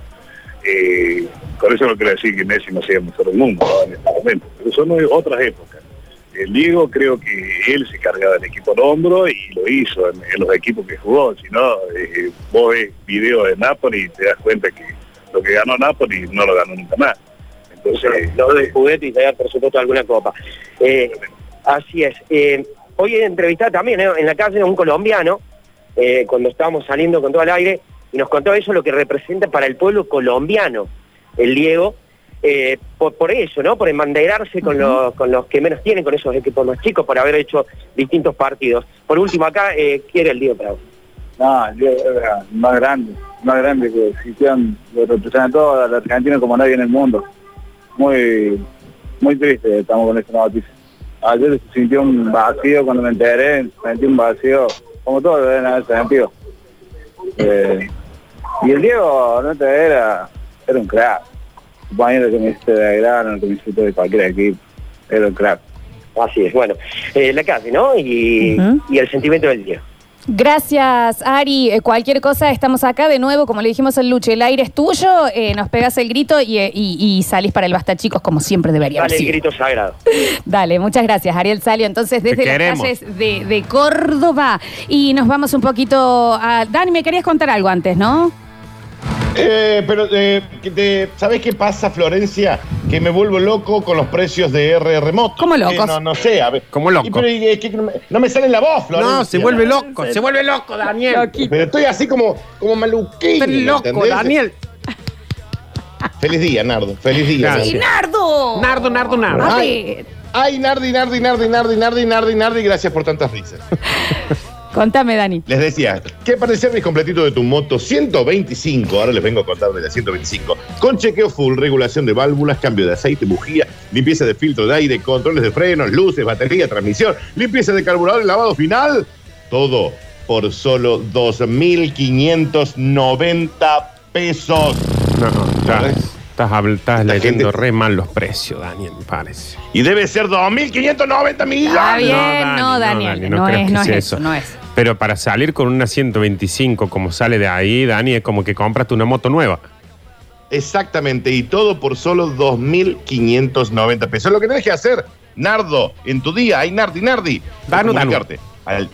Eh, con eso no quiero decir que Messi no sea mejor del mundo ¿no? en este momento, pero son otras épocas. El Diego creo que él se cargaba del equipo al hombro y lo hizo en, en los equipos que jugó. Si no, eh, vos ves videos de Napoli y te das cuenta que lo que ganó Napoli no lo ganó nunca más. Entonces, Lo de juguete y traer, por supuesto, alguna copa. Eh, así es. Eh, hoy he entrevistado también ¿eh? en la calle a un colombiano, eh, cuando estábamos saliendo con todo el aire, y nos contó eso lo que representa para el pueblo colombiano, el Diego, eh, por, por eso, ¿no? Por embanderarse con, los, con los que menos tienen, con esos equipos más chicos, por haber hecho distintos partidos. Por último, acá, eh, ¿quiere el Diego Prado? No, yo era más grande, más grande que hicieron, lo representó a la Argentina como nadie en el mundo. Muy, muy triste estamos con esta noticia. Ayer se sintió un vacío cuando me enteré, sentí un vacío, como todos deben haber sentido. Eh, y el Diego, no te era, era un crack. Compañero que me hiciste de grano, que me hiciste de cualquier equipo, era un crack. Así es, bueno, eh, la calle, ¿no? Y, y el sentimiento del Diego. Gracias, Ari. Eh, cualquier cosa, estamos acá de nuevo, como le dijimos al Luche, el aire es tuyo, eh, nos pegas el grito y, eh, y- y salís para el Basta Chicos como siempre debería haber Dale el sido. grito sagrado. Dale, muchas gracias, Ariel Salio. Entonces, desde las queremos. calles de, de Córdoba y nos vamos un poquito a... Dani, me querías contar algo antes, ¿no? Eh, pero, eh, te- ¿sabés qué pasa, Florencia? Que me vuelvo loco con los precios de RR Moto. ¿Cómo locos? no, no sé, a ver. ¿Cómo loco? Y, pero, y, es que no me, no me sale la voz, Florencia. No, se vuelve loco, se vuelve loco, Daniel. Pero estoy así como, como maluquín. Estás loco, ¿entendés? Daniel. Feliz día, Nardo. Feliz día. Gracias. Nardo. ¡Nardo! Nardo, Nardo, Ay, ay, Nardi, Nardi, Nardi, Nardi, Nardi, Nardi, Nardi, gracias por tantas risas. contame, Dani. Les decía, ¿qué parece service completito de tu moto 125? Ahora les vengo a contar de la 125. Con chequeo full, regulación de válvulas, cambio de aceite, bujía, limpieza de filtro de aire, controles de frenos, luces, batería, transmisión, limpieza de carburador y lavado final. Todo por solo 2.590 pesos. No, estás, estás, habl- estás leyendo re mal los precios, Daniel, me parece. Y debe ser 2.590 millones. Está bien, no, Daniel, Dani, no, creas es, que no es sea eso, no es. Pero para salir con una 125 como sale de ahí, Dani, es como que compraste una moto nueva. Exactamente, y todo por solo 2.590 pesos. Lo que tenés que hacer, Nardo, en tu día, hay Nardi, Nardi, Danu, comunicarte al,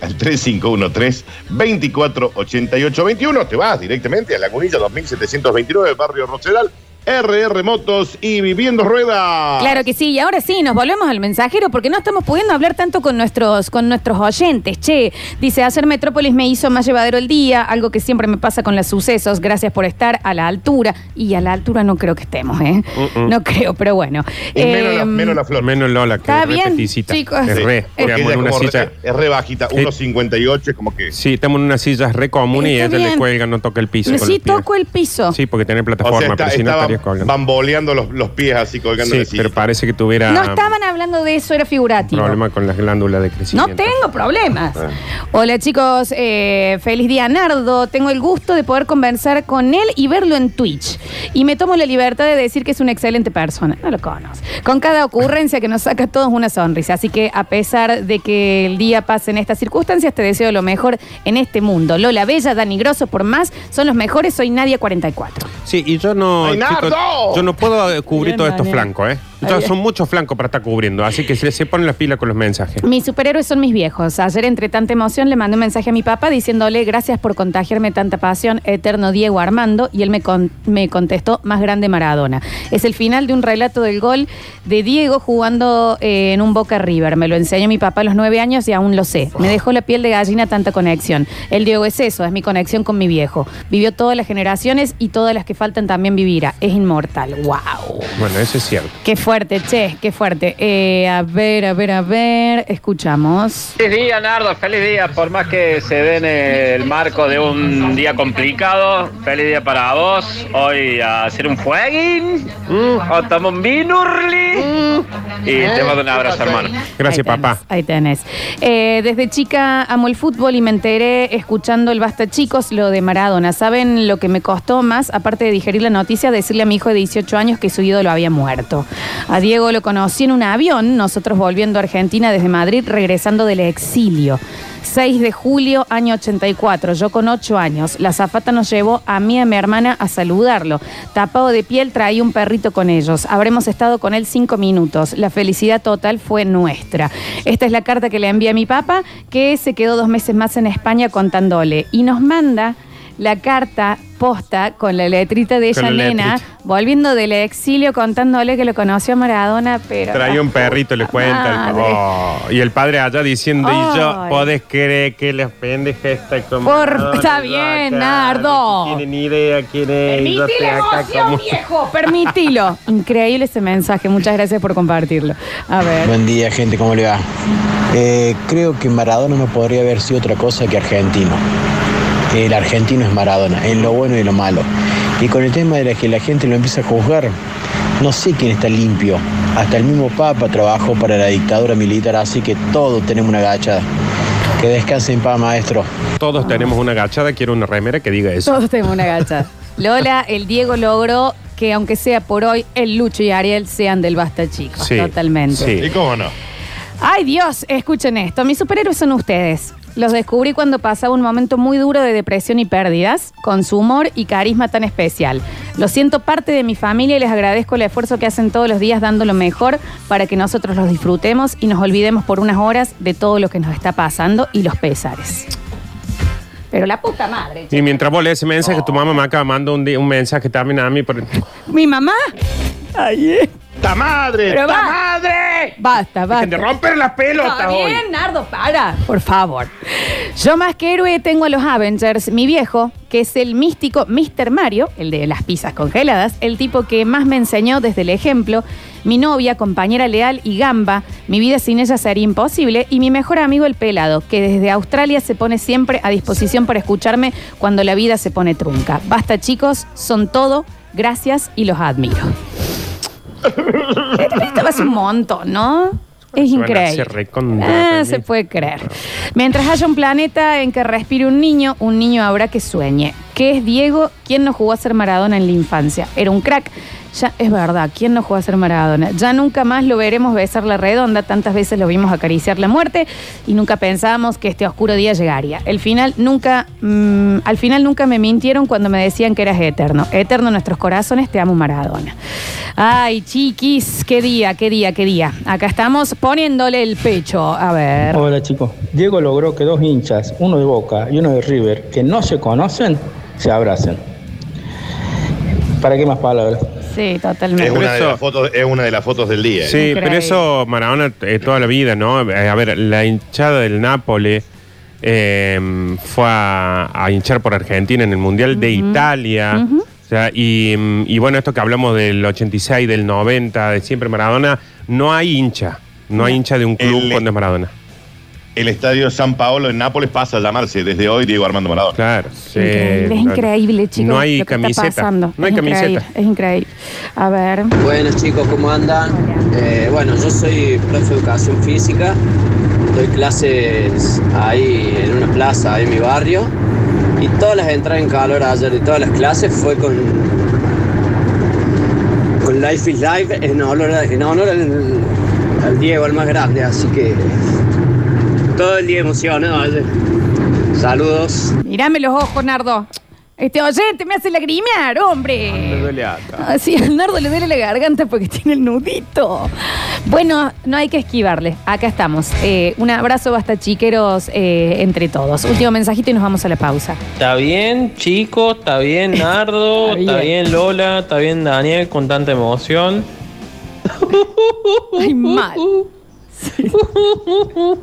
al 3513-248821. Te vas directamente a Lagunilla 2729, barrio Rosedal, RR Motos y Viviendo Rueda. Claro que sí, y ahora sí, nos volvemos al mensajero porque no estamos pudiendo hablar tanto con nuestros, con nuestros oyentes. Che, dice, hacer Metrópolis me hizo más llevadero el día, algo que siempre me pasa con los sucesos. Gracias por estar a la altura. Y a la altura no creo que estemos, ¿eh? No creo, pero bueno. Y menos, la, Em, menos la flor. Menos Lola, que Está es bien, peticita. chicos. Es Sí, re. ella en una silla. re- es re bajita, 1.58, es como que... Sí, estamos en una silla re común y ella le cuelga, no toca el piso. con Sí, toco el piso. Sí, porque tiene O plataforma, sea, está- pero si no estarías colgando. bamboleando los, los pies así colgando Sí, de pero parece que tuviera No estaban hablando de eso, era figurativo. problema con las glándulas de No crecimiento. tengo problemas. Ah. Hola chicos, eh, feliz día Nardo. Tengo el gusto de poder conversar con él y verlo en Twitch. Y me tomo la libertad de decir que es una excelente persona. No lo conozco. Con cada ocurrencia que nos saca a todos una sonrisa. Así que a pesar de que el día pase en estas circunstancias, te deseo lo mejor en este mundo. Lola Bella, Dani Grosso, por más, son los mejores. Soy Nadia 44. Sí, y yo no. ¡Ay! Yo no puedo cubrir todos estos flancos, ¿eh? Entonces, son muchos flancos para estar cubriendo, así que se, se ponen las pilas con los mensajes. Mis superhéroes son mis viejos. Ayer, entre tanta emoción, le mandé un mensaje a mi papá diciéndole gracias por contagiarme tanta pasión, eterno Diego Armando, y él me, con- me contestó más grande Maradona. Es el final de un relato del gol de Diego jugando eh, en un Boca River. Me lo enseñó mi papá a los nueve años y aún lo sé. Me dejó la piel de gallina tanta conexión. El Diego es eso, es mi conexión con mi viejo. Vivió todas las generaciones y todas las que faltan también vivirá. Es inmortal. ¡Wow! Bueno, eso es cierto. Qué fuerte, che, qué fuerte. Eh, a ver, a ver, a ver. Escuchamos. Feliz día, Nardo, feliz día. Por más que se dé en el marco de un día complicado, feliz día para vos. Hoy a hacer un fueguín, o tomar un vinurli. Y te mando un abrazo, hermano. Gracias, Ahí tenés, papá. Ahí tenés. Eh, desde chica amo el fútbol y me enteré escuchando el Basta Chicos lo de Maradona. ¿Saben lo que me costó más, aparte de digerir la noticia, decirle a mi hijo de 18 años que su ídolo había muerto? A Diego lo conocí en un avión, nosotros volviendo a Argentina desde Madrid, regresando del exilio. 6 de julio, año 84, yo con 8 años. La zafata nos llevó a mí y a mi hermana a saludarlo. Tapado de piel, traía un perrito con ellos. Habremos estado con él 5 minutos. La felicidad total fue nuestra. Esta es la carta que le envié a mi papá, que se quedó dos meses más en España contándole. Y nos manda la carta posta con la letrita de ella Con la nena letrita. volviendo del exilio contándole que lo conoció a Maradona, pero... Traía un perrito, le cuenta. el- madre. oh, y el padre allá diciendo, y yo, Ay. ¿podés creer que las pendejas está como... Por- está bien, Nardo. No tienen ni idea quién es. y yo Permití estoy la acá emoción, como- viejo, permitilo. Increíble ese mensaje, muchas gracias por compartirlo. A ver. Buen día, gente, ¿cómo le va? Eh, creo que Maradona no podría haber sido otra cosa que argentino. El argentino es Maradona, en lo bueno y lo malo. Y con el tema de la que la gente lo empieza a juzgar, no sé quién está limpio. Hasta el mismo Papa trabajó para la dictadura militar, así que todos tenemos una gachada. Que descanse en paz, maestro. Todos tenemos una gachada, quiero una remera que diga eso. Todos tenemos una gacha. Lola, el Diego logró que aunque sea por hoy, el Lucho y Ariel sean del Basta Chicos. Sí, Totalmente. sí. ¿Y cómo no? Ay Dios, escuchen esto. Mis superhéroes son ustedes. Los descubrí cuando pasaba un momento muy duro de depresión y pérdidas, con su humor y carisma tan especial. Lo siento parte de mi familia y les agradezco el esfuerzo que hacen todos los días dando lo mejor para que nosotros los disfrutemos y nos olvidemos por unas horas de todo lo que nos está pasando y los pesares. Pero la puta madre. Y mientras vos lees ese mensaje, tu mamá me acaba mandando un, di- un mensaje también a mí. Por... Mi mamá. Ay, eh. ¡Ta madre! Pero ¡Ta va- madre! Basta, basta. de romper las pelotas Está hoy. bien, Nardo, para, por favor. Yo más que héroe tengo a los Avengers, mi viejo, que es el místico Mr. Mario, el de las pizzas congeladas, el tipo que más me enseñó desde el ejemplo, mi novia, compañera leal y gamba, mi vida sin ella sería imposible, y mi mejor amigo el pelado, que desde Australia se pone siempre a disposición para escucharme cuando la vida se pone trunca. Basta chicos, son todo, gracias y los admiro. Esto va a ser un montón, ¿no? Es increíble. recontra Ah, se puede creer. Mientras haya un planeta en que respire un niño, un niño habrá que sueñe. ¿Qué es Diego? ¿Quién no jugó a ser Maradona en la infancia? Era un crack. Ya es verdad, ¿quién no jugó a ser Maradona? Ya nunca más lo veremos besar la redonda, tantas veces lo vimos acariciar la muerte y nunca pensábamos que este oscuro día llegaría. El final nunca, mm, al final nunca me mintieron cuando me decían que eras eterno. Eterno en nuestros corazones, te amo Maradona. Ay, chiquis, qué día, qué día, qué día. Acá estamos poniéndole el pecho. A ver. Hola chicos, Diego logró que dos hinchas, uno de Boca y uno de River, que no se conocen, se abracen. ¿Para qué más palabras? Sí, totalmente. Es una, de las fotos, es una de las fotos del día. ¿eh? Sí, pero eso Maradona eh, toda la vida, ¿no? Eh, A ver, la hinchada del Nápoles eh, fue a, a hinchar por Argentina en el Mundial de Italia. Ujú. O sea, y, y bueno, esto que hablamos del 86, del 90, de siempre Maradona, no hay hincha. No hay hincha de un club El- cuando es Maradona. El estadio San Paolo en Nápoles pasa a llamarse desde hoy Diego Armando Maradona. Claro, sí. Increíble, es increíble, chicos. No hay lo que camiseta. Está pasando. No hay es increíble, camiseta. es increíble. A ver. Buenas chicos, ¿cómo andan? Eh, bueno, yo soy profe de educación física, doy clases ahí en una plaza ahí en mi barrio y todas las entradas en calor ayer de todas las clases fue con, con Life is Life en honor, en honor al, al Diego, el más grande, así que todo el día emocionado ayer. Saludos. Mirame los ojos, Nardo. Este oyente me hace lagrimear, Me hombre. duele acá. Ah, Sí, al Nardo le duele la garganta porque tiene el nudito. Bueno, no hay que esquivarle. Acá estamos. Eh, un abrazo basta chiqueros eh, entre todos. Último mensajito y nos vamos a la pausa. Está bien, chicos, está bien, Nardo, Está bien. Lola, está bien, Daniel, con tanta emoción. Ay, mal. Sí.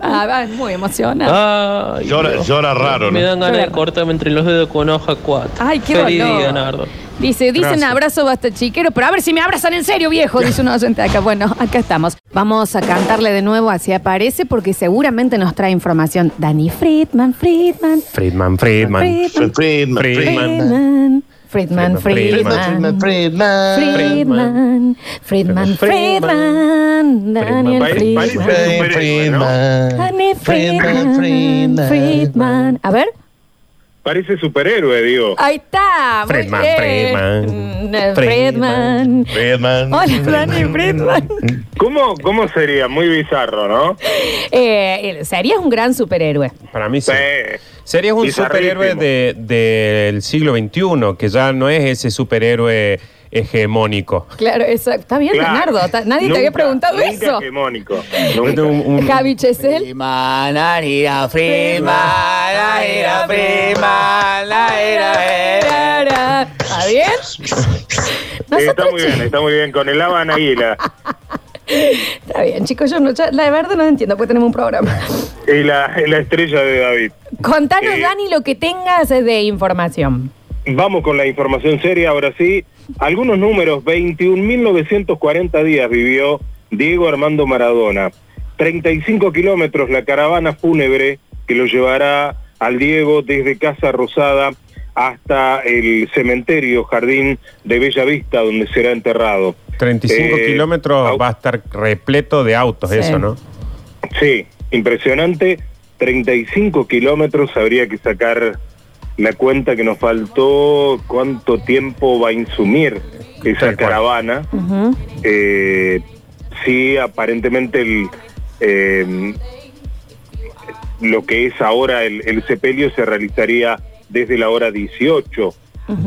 Ah, va, muy emocionado. Ay, Llora, Dios. llora raro, Me ¿no? dan ganas de cortarme entre los dedos con hoja 4. Ay, qué Feliz dolor. día, Nardo. Dice, dicen Gracias. abrazo basta chiquero, pero a ver si me abrazan en serio, viejo, dice un oyente acá. Bueno, acá estamos. Vamos a cantarle de nuevo así aparece porque seguramente nos trae información. Dani Friedman, Friedman, Friedman, Friedman. Friedman, Friedman, Friedman, Friedman. Friedman, Friedman, Friedman, Friedman, Friedman, Friedman, Friedman, Friedman, Friedman. Dani Friedman, Friedman. A ver, Parece superhéroe, digo. ahí está. muy Friedman, bien. Friedman. Mm, Friedman. Friedman. Hola, Dani Friedman. ¿Cómo, ¿Cómo sería? Muy bizarro, ¿no? Eh, serías un gran superhéroe. Para mí sí. Sí. Serías un superhéroe de- del siglo XXI, que ya no es ese superhéroe hegemónico. Claro, eso. Está bien, Claro. Leonardo. está- Nadie te había preguntado nunca eso. hegemónico. Yo Nunca. tengo un- un- Javi Chesel. Friedman, la ira, Friedman, la ira, Friedman, la ira, ¿Está bien? está muy bien, está muy bien. Con el Habana y la, Está bien, chicos, yo no, ya- la verdad no entiendo, porque tenemos un programa. y la, y la estrella de David. Contanos, Eh, Dani, lo que tengas de información. Vamos con la información seria, ahora sí. Algunos números, 21.940 días vivió Diego Armando Maradona. 35 kilómetros la caravana fúnebre que lo llevará al Diego desde Casa Rosada hasta el cementerio Jardín de Bella Vista, donde será enterrado. 35 Eh, kilómetros va a estar repleto de autos, Sí. eso, ¿no? Sí, impresionante. 35 kilómetros, habría que sacar la cuenta que nos faltó, cuánto tiempo va a insumir esa caravana. Eh, sí, aparentemente el, eh, lo que es ahora el, el sepelio se realizaría desde la hora 18.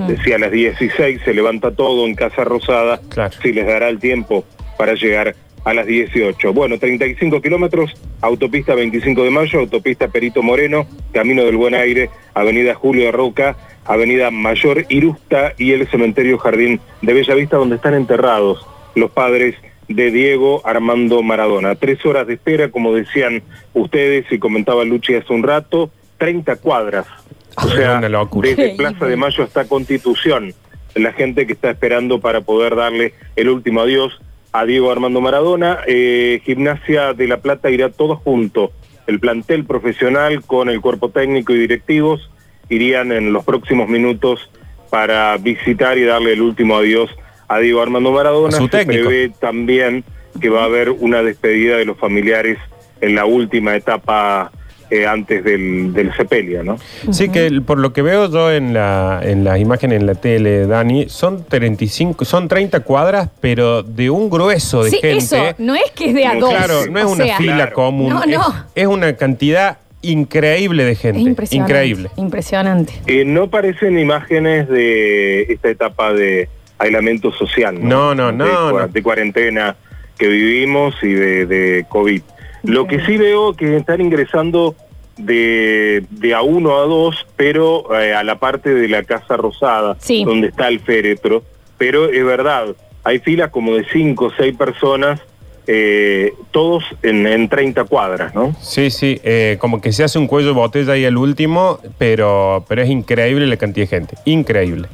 Decía a las 16 se levanta todo en Casa Rosada, si les dará el tiempo para llegar a las 18. Bueno, 35 kilómetros, autopista 25 de mayo, autopista Perito Moreno, Camino del Buen Aire, Avenida Julio de Roca, Avenida Mayor Irusta y el Cementerio Jardín de Bella Vista, donde están enterrados los padres de Diego Armando Maradona. Tres horas de espera, como decían ustedes y comentaba Luchi hace un rato, 30 cuadras. O sea, desde Plaza de Mayo hasta Constitución, la gente que está esperando para poder darle el último adiós a Diego Armando Maradona. Eh, Gimnasia de La Plata irá todo junto. El plantel profesional con el cuerpo técnico y directivos irían en los próximos minutos para visitar y darle el último adiós a Diego Armando Maradona. Su Se prevé también que va a haber una despedida de los familiares en la última etapa eh, antes del, del sepelio, ¿no? Sí, que el- por lo que veo yo en la, en las imágenes en la tele, Dani, son 35, son 30 cuadras, pero de un grueso de Sí, gente. eso, no es que es de a dos. Claro, no es O una sea, fila común. No, es- no. Es, una cantidad increíble de gente. Es impresionante. Increíble. Impresionante. Eh, no parecen imágenes de esta etapa de aislamiento social, ¿no? No, no, de, cua- no. de cuarentena que vivimos y de, de COVID. Lo que sí veo que están ingresando de, de a uno a dos, pero eh, a la parte de la Casa Rosada, donde está el féretro. Pero es verdad, hay filas como de cinco o seis personas, eh, todos en, en 30 cuadras, ¿no? Sí, sí, eh, como que se hace un cuello de botella ahí al último, pero, pero es increíble la cantidad de gente. Increíble.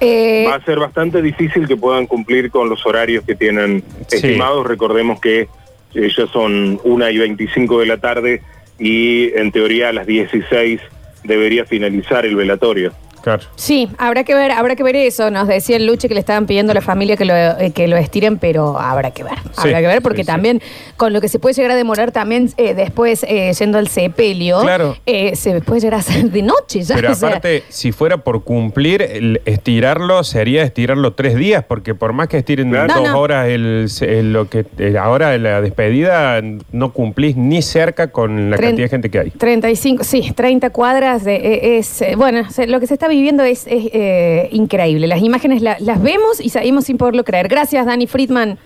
Eh, Va a ser bastante difícil que puedan cumplir con los horarios que tienen Sí. estimados. Recordemos que ya son una y 25 de la tarde y en teoría a las 16 debería finalizar el velatorio. Claro. Sí, habrá que ver, habrá que ver eso. Nos decía el Luche que le estaban pidiendo a la familia que lo, eh, que lo estiren, pero habrá que ver. habrá que ver porque sí, sí. también con lo que se puede llegar a demorar también eh, después eh, yendo al sepelio, Claro. eh, se puede llegar a hacer de noche ya. Pero o sea, aparte, si fuera por cumplir, el estirarlo sería estirarlo tres días, porque por más que estiren Claro. dos No, no. horas el, el- lo que eh, ahora la despedida, no cumplís ni cerca con la Tren- cantidad de gente que hay. 35, sí, 30 cuadras de, eh, es, eh, bueno, se- lo que se está viviendo es, es, eh, increíble. Las imágenes la- las vemos y seguimos sin poderlo creer. Gracias, Dani Friedman.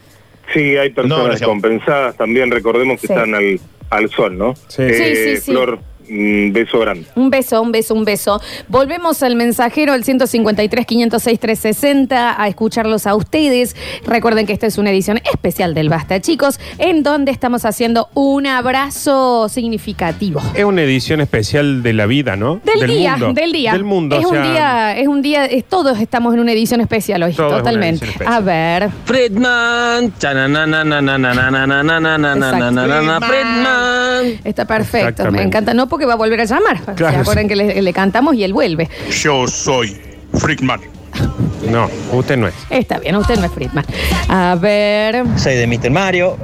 Sí, hay personas compensadas también, recordemos que Sí. están al, al sol, ¿no? Sí, sí, sí. Flor, un beso grande. Un beso, un beso, un beso. Volvemos al mensajero al 153 506 360 a escucharlos a ustedes. Recuerden que esta es una edición especial del Basta, chicos, en donde estamos haciendo un abrazo significativo. Es una edición especial de la vida, ¿no? Del, día, del día. Del mundo. Es un día, es un día, todos estamos en una edición especial hoy, totalmente. A ver. Friedman. Está perfecto, me encanta. No porque va a volver a llamar. Claro, Se acuerdan que le, le cantamos y él vuelve. Yo soy Frickman. No, usted no es. Está bien, usted no es Friedman. A ver. Soy de Mr. Mario.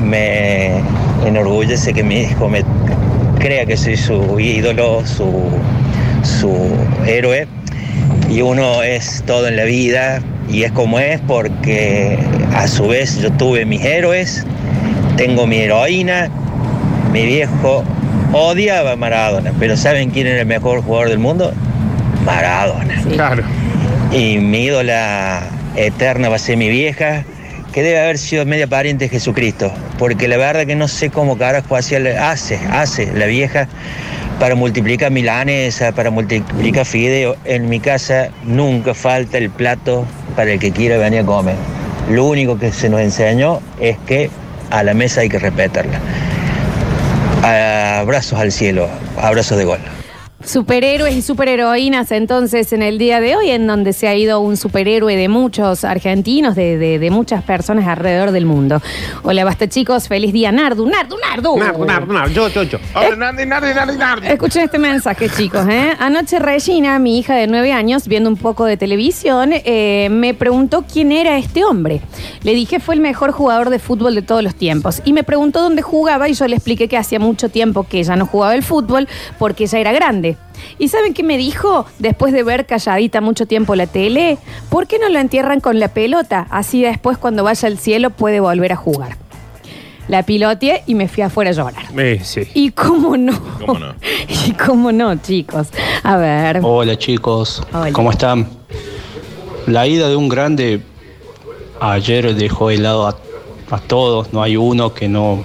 Me enorgullece que mi hijo me crea que soy su ídolo, su, su héroe. Y uno es todo en la vida y es como es porque a su vez yo tuve mis héroes, tengo mi heroína, mi viejo odiaba a Maradona, pero ¿saben quién era el mejor jugador del mundo? Maradona. Claro. Y mi ídola eterna va a ser mi vieja, que debe haber sido media pariente de Jesucristo, porque la verdad que no sé cómo carajo hacía, hace, hace la vieja para multiplicar milanesa, para multiplicar fideo. En mi casa nunca falta el plato para el que quiera venir a comer. Lo único que se nos enseñó es que a la mesa hay que respetarla. Abrazos al cielo, abrazos de gol. Superhéroes y superheroínas entonces en el día de hoy, en donde se ha ido un superhéroe de muchos argentinos, de, de- de muchas personas alrededor del mundo. Hola, basta chicos, feliz día, Nardu, Nardu, Nardu. Nardo, nardo, nardo, yo, yo, yo. Hola, Nardi, Nardi, Nardi, Nardi. Escuchen este mensaje, chicos. ¿eh? Anoche Regina, mi hija de nueve años, viendo un poco de televisión, eh, me preguntó quién era este hombre. Le dije fue el mejor jugador de fútbol de todos los tiempos. Y me preguntó dónde jugaba y yo le expliqué que hacía mucho tiempo que ella no jugaba el fútbol porque ella era grande. ¿Y saben qué me dijo después de ver calladita mucho tiempo la tele? ¿Por qué no lo entierran con la pelota? Así después cuando vaya al cielo puede volver a jugar. La piloteé y me fui afuera a llorar. Eh, sí. ¿Y cómo no? ¿Cómo no? ¿Y cómo no, chicos? A ver. Hola chicos, Hola. ¿cómo están? La ida de un grande ayer dejó helado a, a todos, no hay uno que no,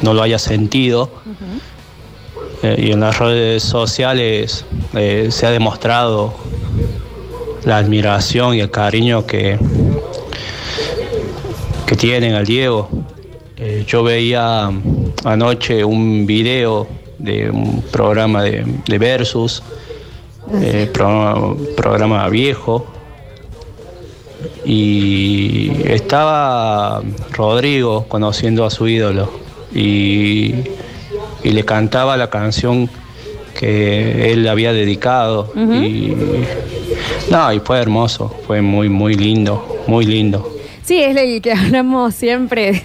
no lo haya sentido. Eh, y en las redes sociales eh, se ha demostrado la admiración y el cariño que, que tienen al Diego. Eh, yo veía anoche un video de un programa de, de Versus, programa, programa viejo, y estaba Rodrigo conociendo a su ídolo y, y le cantaba la canción que él había dedicado y no y fue hermoso fue muy muy lindo muy lindo Sí, es el que hablamos siempre.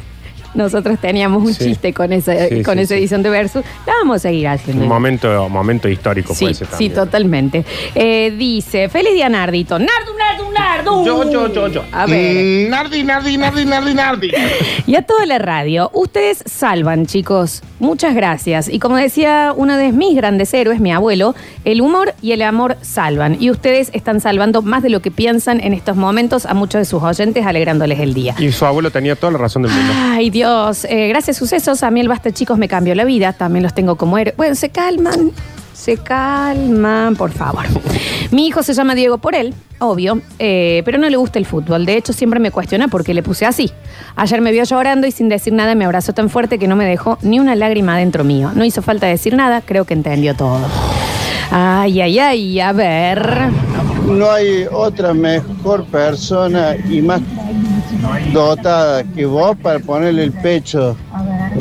Nosotros teníamos un Sí. chiste con esa, Sí, con sí, esa sí. edición de Versus. La vamos a seguir haciendo. Un momento, momento histórico Sí, puede ser sí, totalmente. Eh, dice, feliz día, Nardito. Nardu, Nardu, Nardu. Yo, yo, yo, yo. A ver. Mm, Nardi, Nardi, Nardi, Nardi, Nardi. Y a toda la radio, ustedes salvan, chicos. Muchas gracias. Y como decía uno de mis grandes héroes, mi abuelo, el humor y el amor salvan. Y ustedes están salvando más de lo que piensan en estos momentos a muchos de sus oyentes, alegrándoles el día. Y su abuelo tenía toda la razón del mundo. Ay, Dios. Eh, gracias, sucesos. A mí el Basta, chicos, me cambió la vida. También los tengo como héroes. Bueno, se calman. Se calman, por favor. Mi hijo se llama Diego por él, obvio, eh, pero no le gusta el fútbol. De hecho, siempre me cuestiona por qué le puse así. Ayer me vio llorando y sin decir nada me abrazó tan fuerte que no me dejó ni una lágrima dentro mío. No hizo falta decir nada, creo que entendió todo. Ay, ay, ay, a ver. No hay otra mejor persona y más dotada que vos para ponerle el pecho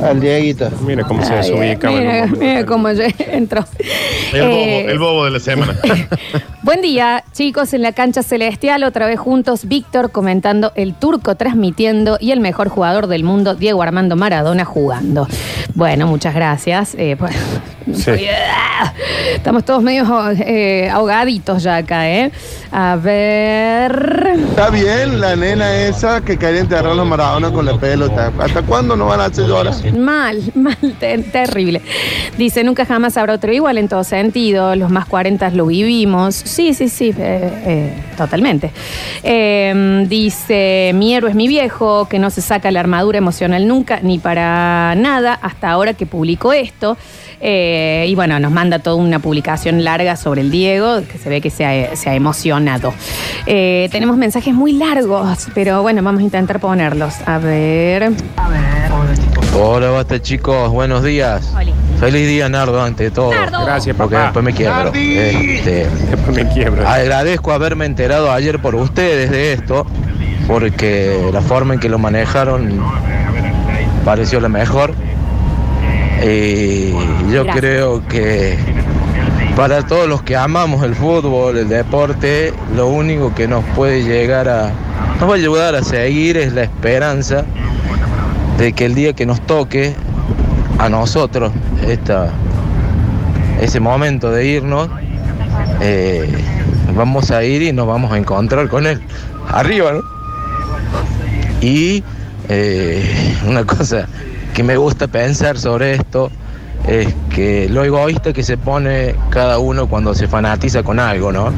al Dieguito. Mira cómo Ay, mira, mira cómo yo entro. El Eh, bobo, el bobo de la semana. Buen día, chicos, en la cancha celestial, otra vez juntos, Víctor comentando, el turco transmitiendo y el mejor jugador del mundo, Diego Armando Maradona, jugando. Bueno, muchas gracias. Eh, pues, Estamos todos medio eh, ahogaditos ya acá, ¿eh? A ver. Está bien la nena esa que quería enterrar a los Maradona con la pelota. ¿Hasta cuándo no van a hacer llorar? Mal, mal, te- terrible. Dice, nunca jamás habrá otro igual en todo sentido. Los más 40 lo vivimos. Sí, sí, sí, eh, eh, totalmente. Eh, dice, mi héroe es mi viejo, que no se saca la armadura emocional nunca, ni para nada, hasta ahora que publicó esto. Eh, y bueno, nos manda toda una publicación larga sobre el Diego, que se ve que se ha, se ha Eh, tenemos mensajes muy largos, pero bueno, vamos a intentar ponerlos. A ver. Hola, basta chicos, buenos días. Feliz día, Nardo, ante todo. Gracias, Porque papá. después me quiebro. Este, Después me quiebro. Agradezco haberme enterado ayer por ustedes de esto, porque la forma en que lo manejaron pareció la mejor. Y yo Gracias. creo que para todos los que amamos el fútbol, el deporte, lo único que nos puede llegar a, nos va a ayudar a seguir es la esperanza de que el día que nos toque a nosotros esta, ese momento de irnos, eh, vamos a ir y nos vamos a encontrar con él arriba, ¿no? Y eh, una cosa que me gusta pensar sobre esto es que lo egoísta que se pone cada uno cuando se fanatiza con algo, ¿no?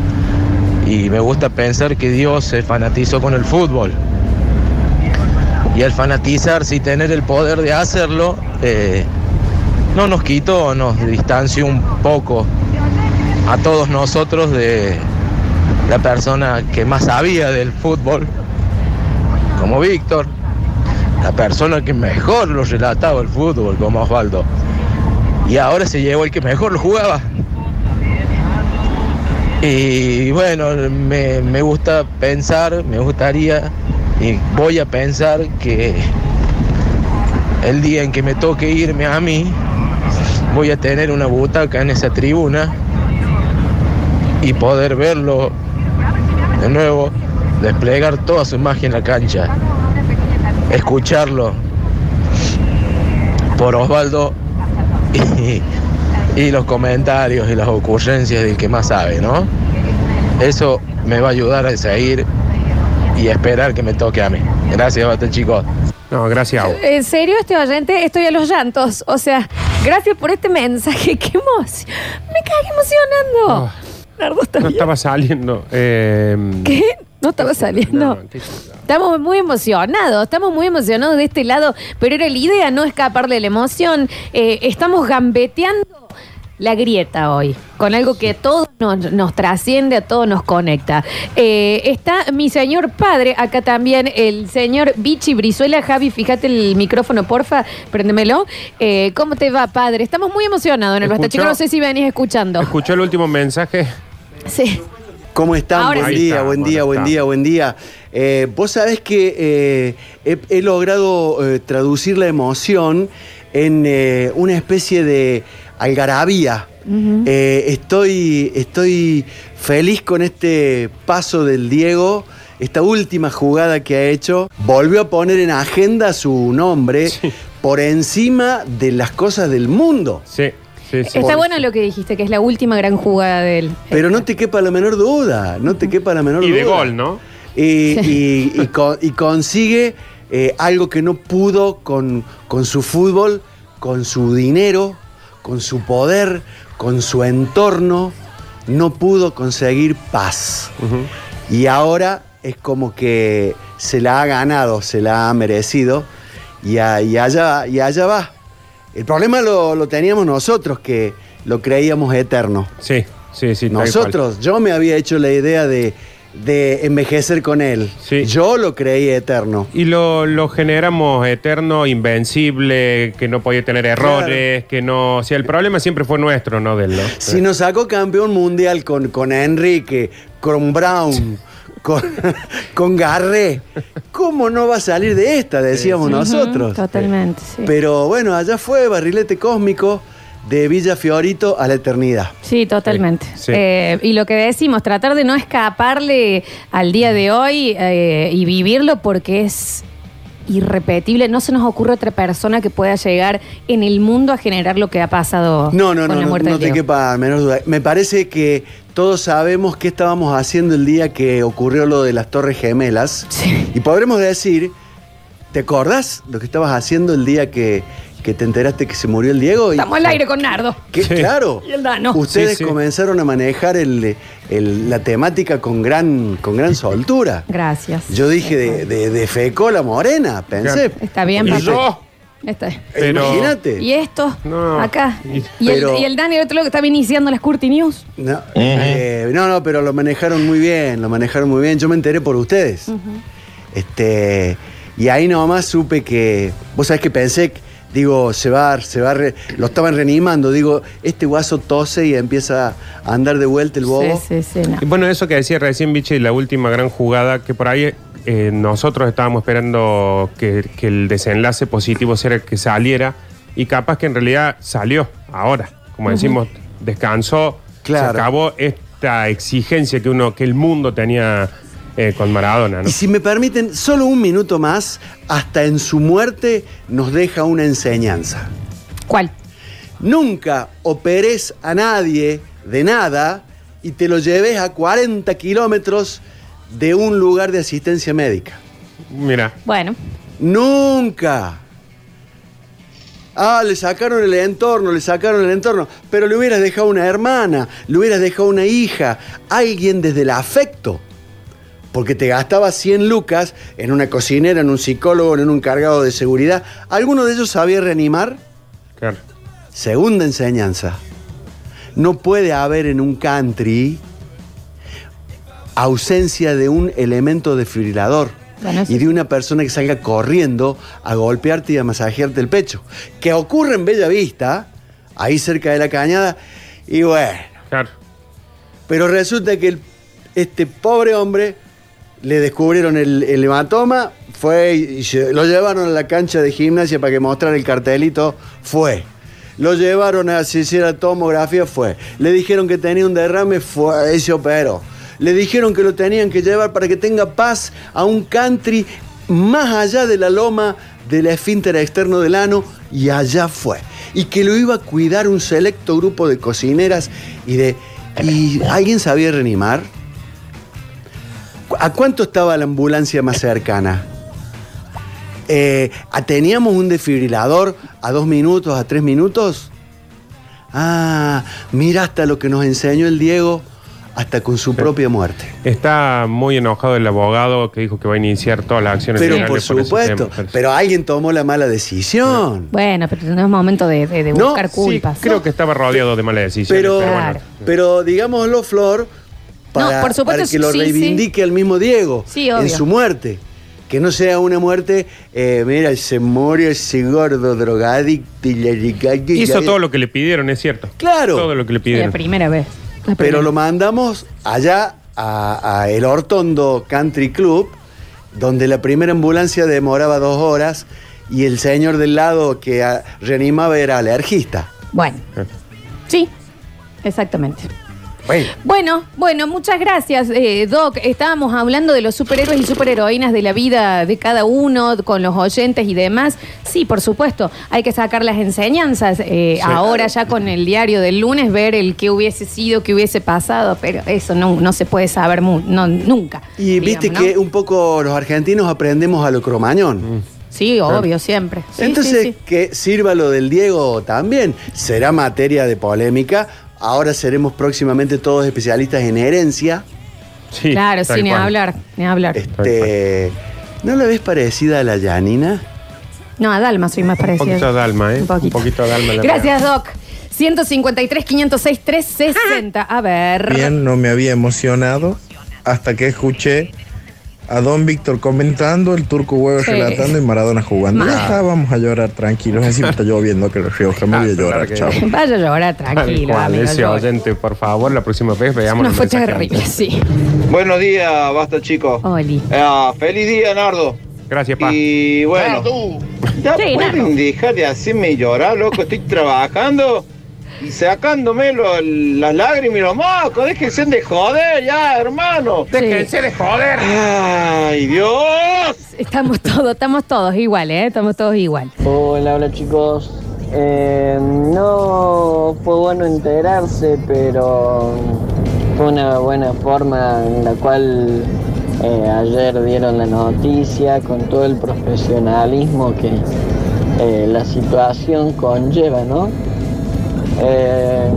Y me gusta pensar que Dios se fanatizó con el fútbol. Y al fanatizarse y tener el poder de hacerlo, eh, no nos quitó, nos distanció un poco a todos nosotros de, la persona que más sabía del fútbol, como Víctor, la persona que mejor lo relataba el fútbol, como Osvaldo. Y ahora se llevó el que mejor lo jugaba. Y bueno, me, me gusta pensar, me gustaría y voy a pensar que el día en que me toque irme a mí, voy a tener una butaca en esa tribuna y poder verlo de nuevo, desplegar toda su magia en la cancha, escucharlo por Osvaldo y los comentarios y las ocurrencias del que más sabe, ¿no? Eso me va a ayudar a seguir y esperar que me toque a mí. Gracias, chicos. No, gracias a vos. En serio, este oyente, estoy a los llantos. O sea, gracias por este mensaje. ¡Qué emoción! Me cagué emocionando. Nardo, ¿está No bien? estaba saliendo. eh, ¿Qué? No estaba saliendo. Estamos muy emocionados, estamos muy emocionados de este lado, pero era la idea no escapar de la emoción. Eh, estamos gambeteando la grieta hoy, con algo que a todos nos, nos trasciende, a todos nos conecta. Eh, está mi señor padre, acá también el señor Vichy Brizuela. Javi, fíjate el micrófono, porfa, préndemelo. Eh, ¿Cómo te va, padre? Estamos muy emocionados en el Basta. Chico, no sé si venís escuchando. ¿Escuchó el último mensaje? Sí. ¿Cómo están? Ahora buen sí. día, buen día, buen está. día, buen día. Eh, Vos sabés que eh, he, he logrado eh, traducir la emoción en eh, una especie de algarabía. Eh, estoy, estoy feliz con este paso del Diego, esta última jugada que ha hecho. Volvió a poner en agenda su nombre por encima de las cosas del mundo. Sí, sí, sí. Está bueno lo que dijiste, que es la última gran jugada de él. Pero no te quepa la menor duda, no te quepa la menor Y duda. de gol, ¿no? Y, y- y con- y consigue eh, algo que no pudo con, con su fútbol, con su dinero, con su poder, con su entorno, no pudo conseguir paz. Y ahora es como que se la ha ganado, se la ha merecido y, a- y allá, y allá va. El problema lo, lo teníamos nosotros, que lo creíamos eterno. Sí, sí, sí. Nosotros, yo me había hecho la idea de, de envejecer con él. Yo lo creí eterno. Y lo, lo generamos eterno, invencible, que no podía tener errores, que no. O sea, el problema siempre fue nuestro, no de él. ¿no? Si nos sacó campeón mundial con, con Enrique, con Brown, con, con Garré, ¿cómo no va a salir de esta? Decíamos nosotros. Totalmente, sí. Pero bueno, allá fue barrilete cósmico de Villa Fiorito a la eternidad. Sí, totalmente. Sí. Eh, y lo que decimos, tratar de no escaparle al día de hoy eh, y vivirlo porque es irrepetible. No se nos ocurre otra persona que pueda llegar en el mundo a generar lo que ha pasado No, no, con no, la no, muerte no del te Diego. quepa menor duda. Me parece que todos sabemos qué estábamos haciendo el día que ocurrió lo de las Torres Gemelas. Y podremos decir, ¿te acordás lo que estabas haciendo el día que, que te enteraste que se murió el Diego? Y- Estamos al aire con Nardo. que, Claro. Y el Dano. Ustedes Sí, sí. comenzaron a manejar el- el- la temática con gran, con gran soltura. Gracias. Yo dije de, de, de Feco la morena, pensé. Está bien, Y papá. yo, Está. Pero- Imagínate. Y esto, No. acá. Y- Y, pero- el, y el Dani, el otro que estaba iniciando las Curti News. No, eh, no, no, pero lo manejaron muy bien, lo manejaron muy bien. Yo me enteré por ustedes. Este, y ahí nomás supe que. Vos sabés que pensé, digo, se va, se va, a re- lo estaban reanimando. Digo, este guaso tose y empieza a andar de vuelta el bobo. Sí, sí, sí. no. Y bueno, eso que decía recién, Vichy, la última gran jugada, que por ahí eh, nosotros estábamos esperando que, que el desenlace positivo sea que saliera, y capaz que en realidad salió ahora. Como decimos, descansó, Claro. se acabó esta exigencia que uno, que el mundo tenía eh, con Maradona, ¿no? Y si me permiten, solo un minuto más, hasta en su muerte nos deja una enseñanza. ¿Cuál? Nunca operes a nadie de nada y te lo lleves a 40 kilómetros de un lugar de asistencia médica. Mira. Bueno. Nunca. Ah, le sacaron el entorno, le sacaron el entorno, pero le hubieras dejado una hermana, le hubieras dejado una hija, alguien desde el afecto. Porque te gastaba 100 lucas en una cocinera, en un psicólogo, en un cargado de seguridad. ¿Alguno de ellos sabía reanimar? Claro. Segunda enseñanza. No puede haber en un country ausencia de un elemento desfibrilador. Bueno, y de una persona que salga corriendo a golpearte y a masajearte el pecho. Que ocurre en Bella Vista, ahí cerca de la cañada, y bueno. Pero resulta que el- este pobre hombre le descubrieron el, hematoma, fue lo llevaron a la cancha de gimnasia para que mostrara el cartelito, fue. Lo llevaron a si hiciera tomografía, fue. Le dijeron que tenía un derrame, fue, y se operó. Le dijeron que lo tenían que llevar para que tenga paz a un country más allá de la loma del esfínter externo del ano y allá fue. Y que lo iba a cuidar un selecto grupo de cocineras y de... ¿Y alguien sabía reanimar? ¿A cuánto estaba la ambulancia más cercana? Eh, ¿a- ¿Teníamos un desfibrilador a dos minutos, a tres minutos? Ah, mira hasta lo que nos enseñó el Diego, hasta con su propia muerte. Está muy enojado el abogado que dijo que va a iniciar todas las acciones Pero legales por ese supuesto, tema. pero alguien tomó la mala decisión. Bueno, pero no es momento de, de- de No, buscar sí, culpas. Creo que estaba rodeado de malas decisiones. Pero, Pero, bueno. pero digámoslo, Flor, para, No, por supuesto, para que lo sí, reivindique el mismo Diego Sí, en su muerte. Que no sea una muerte, eh, mira, se murió ese gordo drogadicto y la Hizo todo lo que le pidieron, es cierto. Claro. Todo lo que le La pidieron. primera vez. La Pero lo mandamos allá a, a el Hortondo Country Club, donde la primera ambulancia demoraba dos horas y el señor del lado que ah, reanimaba era alergista. Bueno, sí, exactamente. Bueno. Bueno, bueno, muchas gracias, eh, Doc. Estábamos hablando de los superhéroes y superheroínas de la vida de cada uno, con los oyentes y demás. Sí, por supuesto, hay que sacar las enseñanzas. eh, Sí. ahora ya con el diario del lunes, ver el qué hubiese sido, qué hubiese pasado, pero eso no, no se puede saber mu- no, nunca. Y viste que un poco los argentinos aprendemos a lo cromañón. Sí, obvio, siempre. Sí, Entonces, sí, sí. que sirva lo del Diego también. Será materia de polémica. Ahora seremos próximamente todos especialistas en herencia. claro, sí, ni hablar, ni hablar. Este, ¿No la ves parecida a la Yanina? No, a Dalma soy más Un parecida. poquito de alma, ¿eh? Un poquito. Un poquito de alma. la Gracias, Doc. 153, 506, 360. A ver. Bien, no me había emocionado hasta que escuché a Don Víctor comentando, el turco huevo Sí. relatando y Maradona jugando. Ma- Ya está, vamos a llorar tranquilos. Encima está lloviendo que el Rioja me voy a llorar, chao. Vaya a llorar, tranquilo, cual, amigo. ese oyente, por favor, la próxima vez veamos No fue terrible, sí. Buenos días, basta chicos. Oli. Ah, feliz día, Nardo. Gracias, pa. Y bueno, ya Sí, pueden dejar de hacerme llorar, loco. Estoy trabajando y sacándome lo- las lágrimas y los mocos. Déjense de joder ya, hermano. Déjense de joder. Ay, Dios. Estamos todos, estamos todos igual, ¿eh? Estamos todos igual. Hola, hola chicos. Eh, no fue bueno enterarse, pero fue una buena forma en la cual eh, ayer dieron la noticia con todo el profesionalismo que eh, la situación conlleva, ¿no? Eh,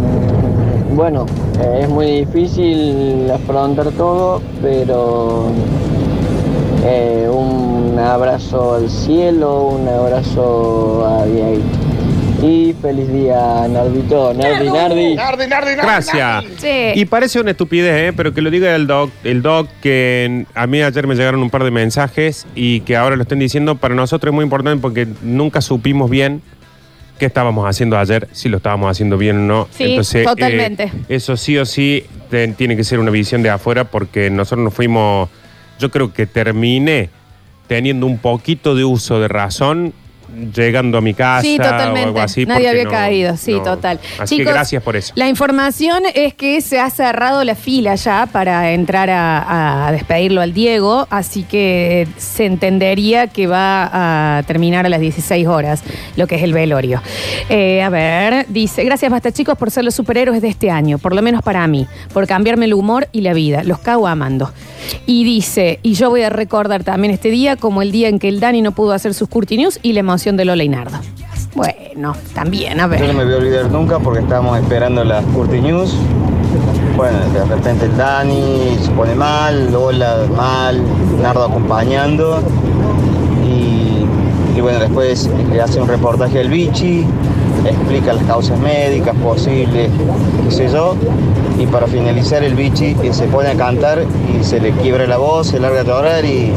bueno, eh, es muy difícil afrontar todo, pero eh, un abrazo al cielo, un abrazo a Diego. Y feliz día, Nardito, Nardi, Nardi. Gracias. Sí. Y parece una estupidez, ¿eh? pero que lo diga el doc, el doc, que a mí ayer me llegaron un par de mensajes y que ahora lo estén diciendo, para nosotros es muy importante porque nunca supimos bien qué estábamos haciendo ayer, si lo estábamos haciendo bien o no. Sí, totalmente. eh, eso sí o sí te- tiene que ser una visión de afuera porque nosotros nos fuimos, yo creo que terminé teniendo un poquito de uso de razón llegando a mi casa Sí, o algo así. Nadie había no- caído, sí, no. total. Así que Chicos, gracias por eso. La información es que se ha cerrado la fila ya para entrar a, a despedirlo al Diego, así que se entendería que va a terminar a las 16 horas, lo que es el velorio. Eh, a ver, dice, gracias basta chicos por ser los superhéroes de este año, por lo menos para mí, por cambiarme el humor y la vida, los cago amando. Y dice, y yo voy a recordar también este día como el día en que el Dani no pudo hacer sus Curti News y la emoción de Lola y Nardo. Bueno, también, a ver. Yo no me voy a olvidar nunca porque estábamos esperando las Curti News. Bueno, de repente el Dani se pone mal, Lola mal, Nardo acompañando. Y, bueno, después le hace un reportaje al Bichi. explica las causas médicas posibles, qué sé yo. Y para finalizar el bichi se pone a cantar y se le quiebra la voz, se larga a llorar y,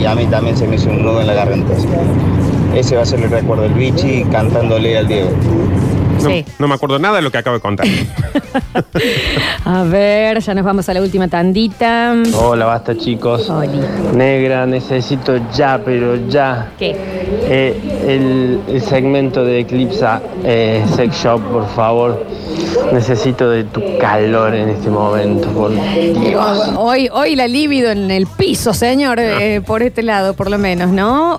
y a mí también se me hizo un nudo en la garganta. Ese va a ser el recuerdo del bichi cantándole al Diego. No, Sí. no me acuerdo nada de lo que acabo de contar. A ver, ya nos vamos a la última tandita. Hola, basta chicos. Negra, necesito ya, pero ya. ¿Qué? Eh, el, el segmento de Eclipsa eh, Sex Shop, por favor. Necesito de tu calor en este momento, por Dios. Hoy, hoy la libido en el piso, señor, eh, por este lado, por lo menos, ¿no?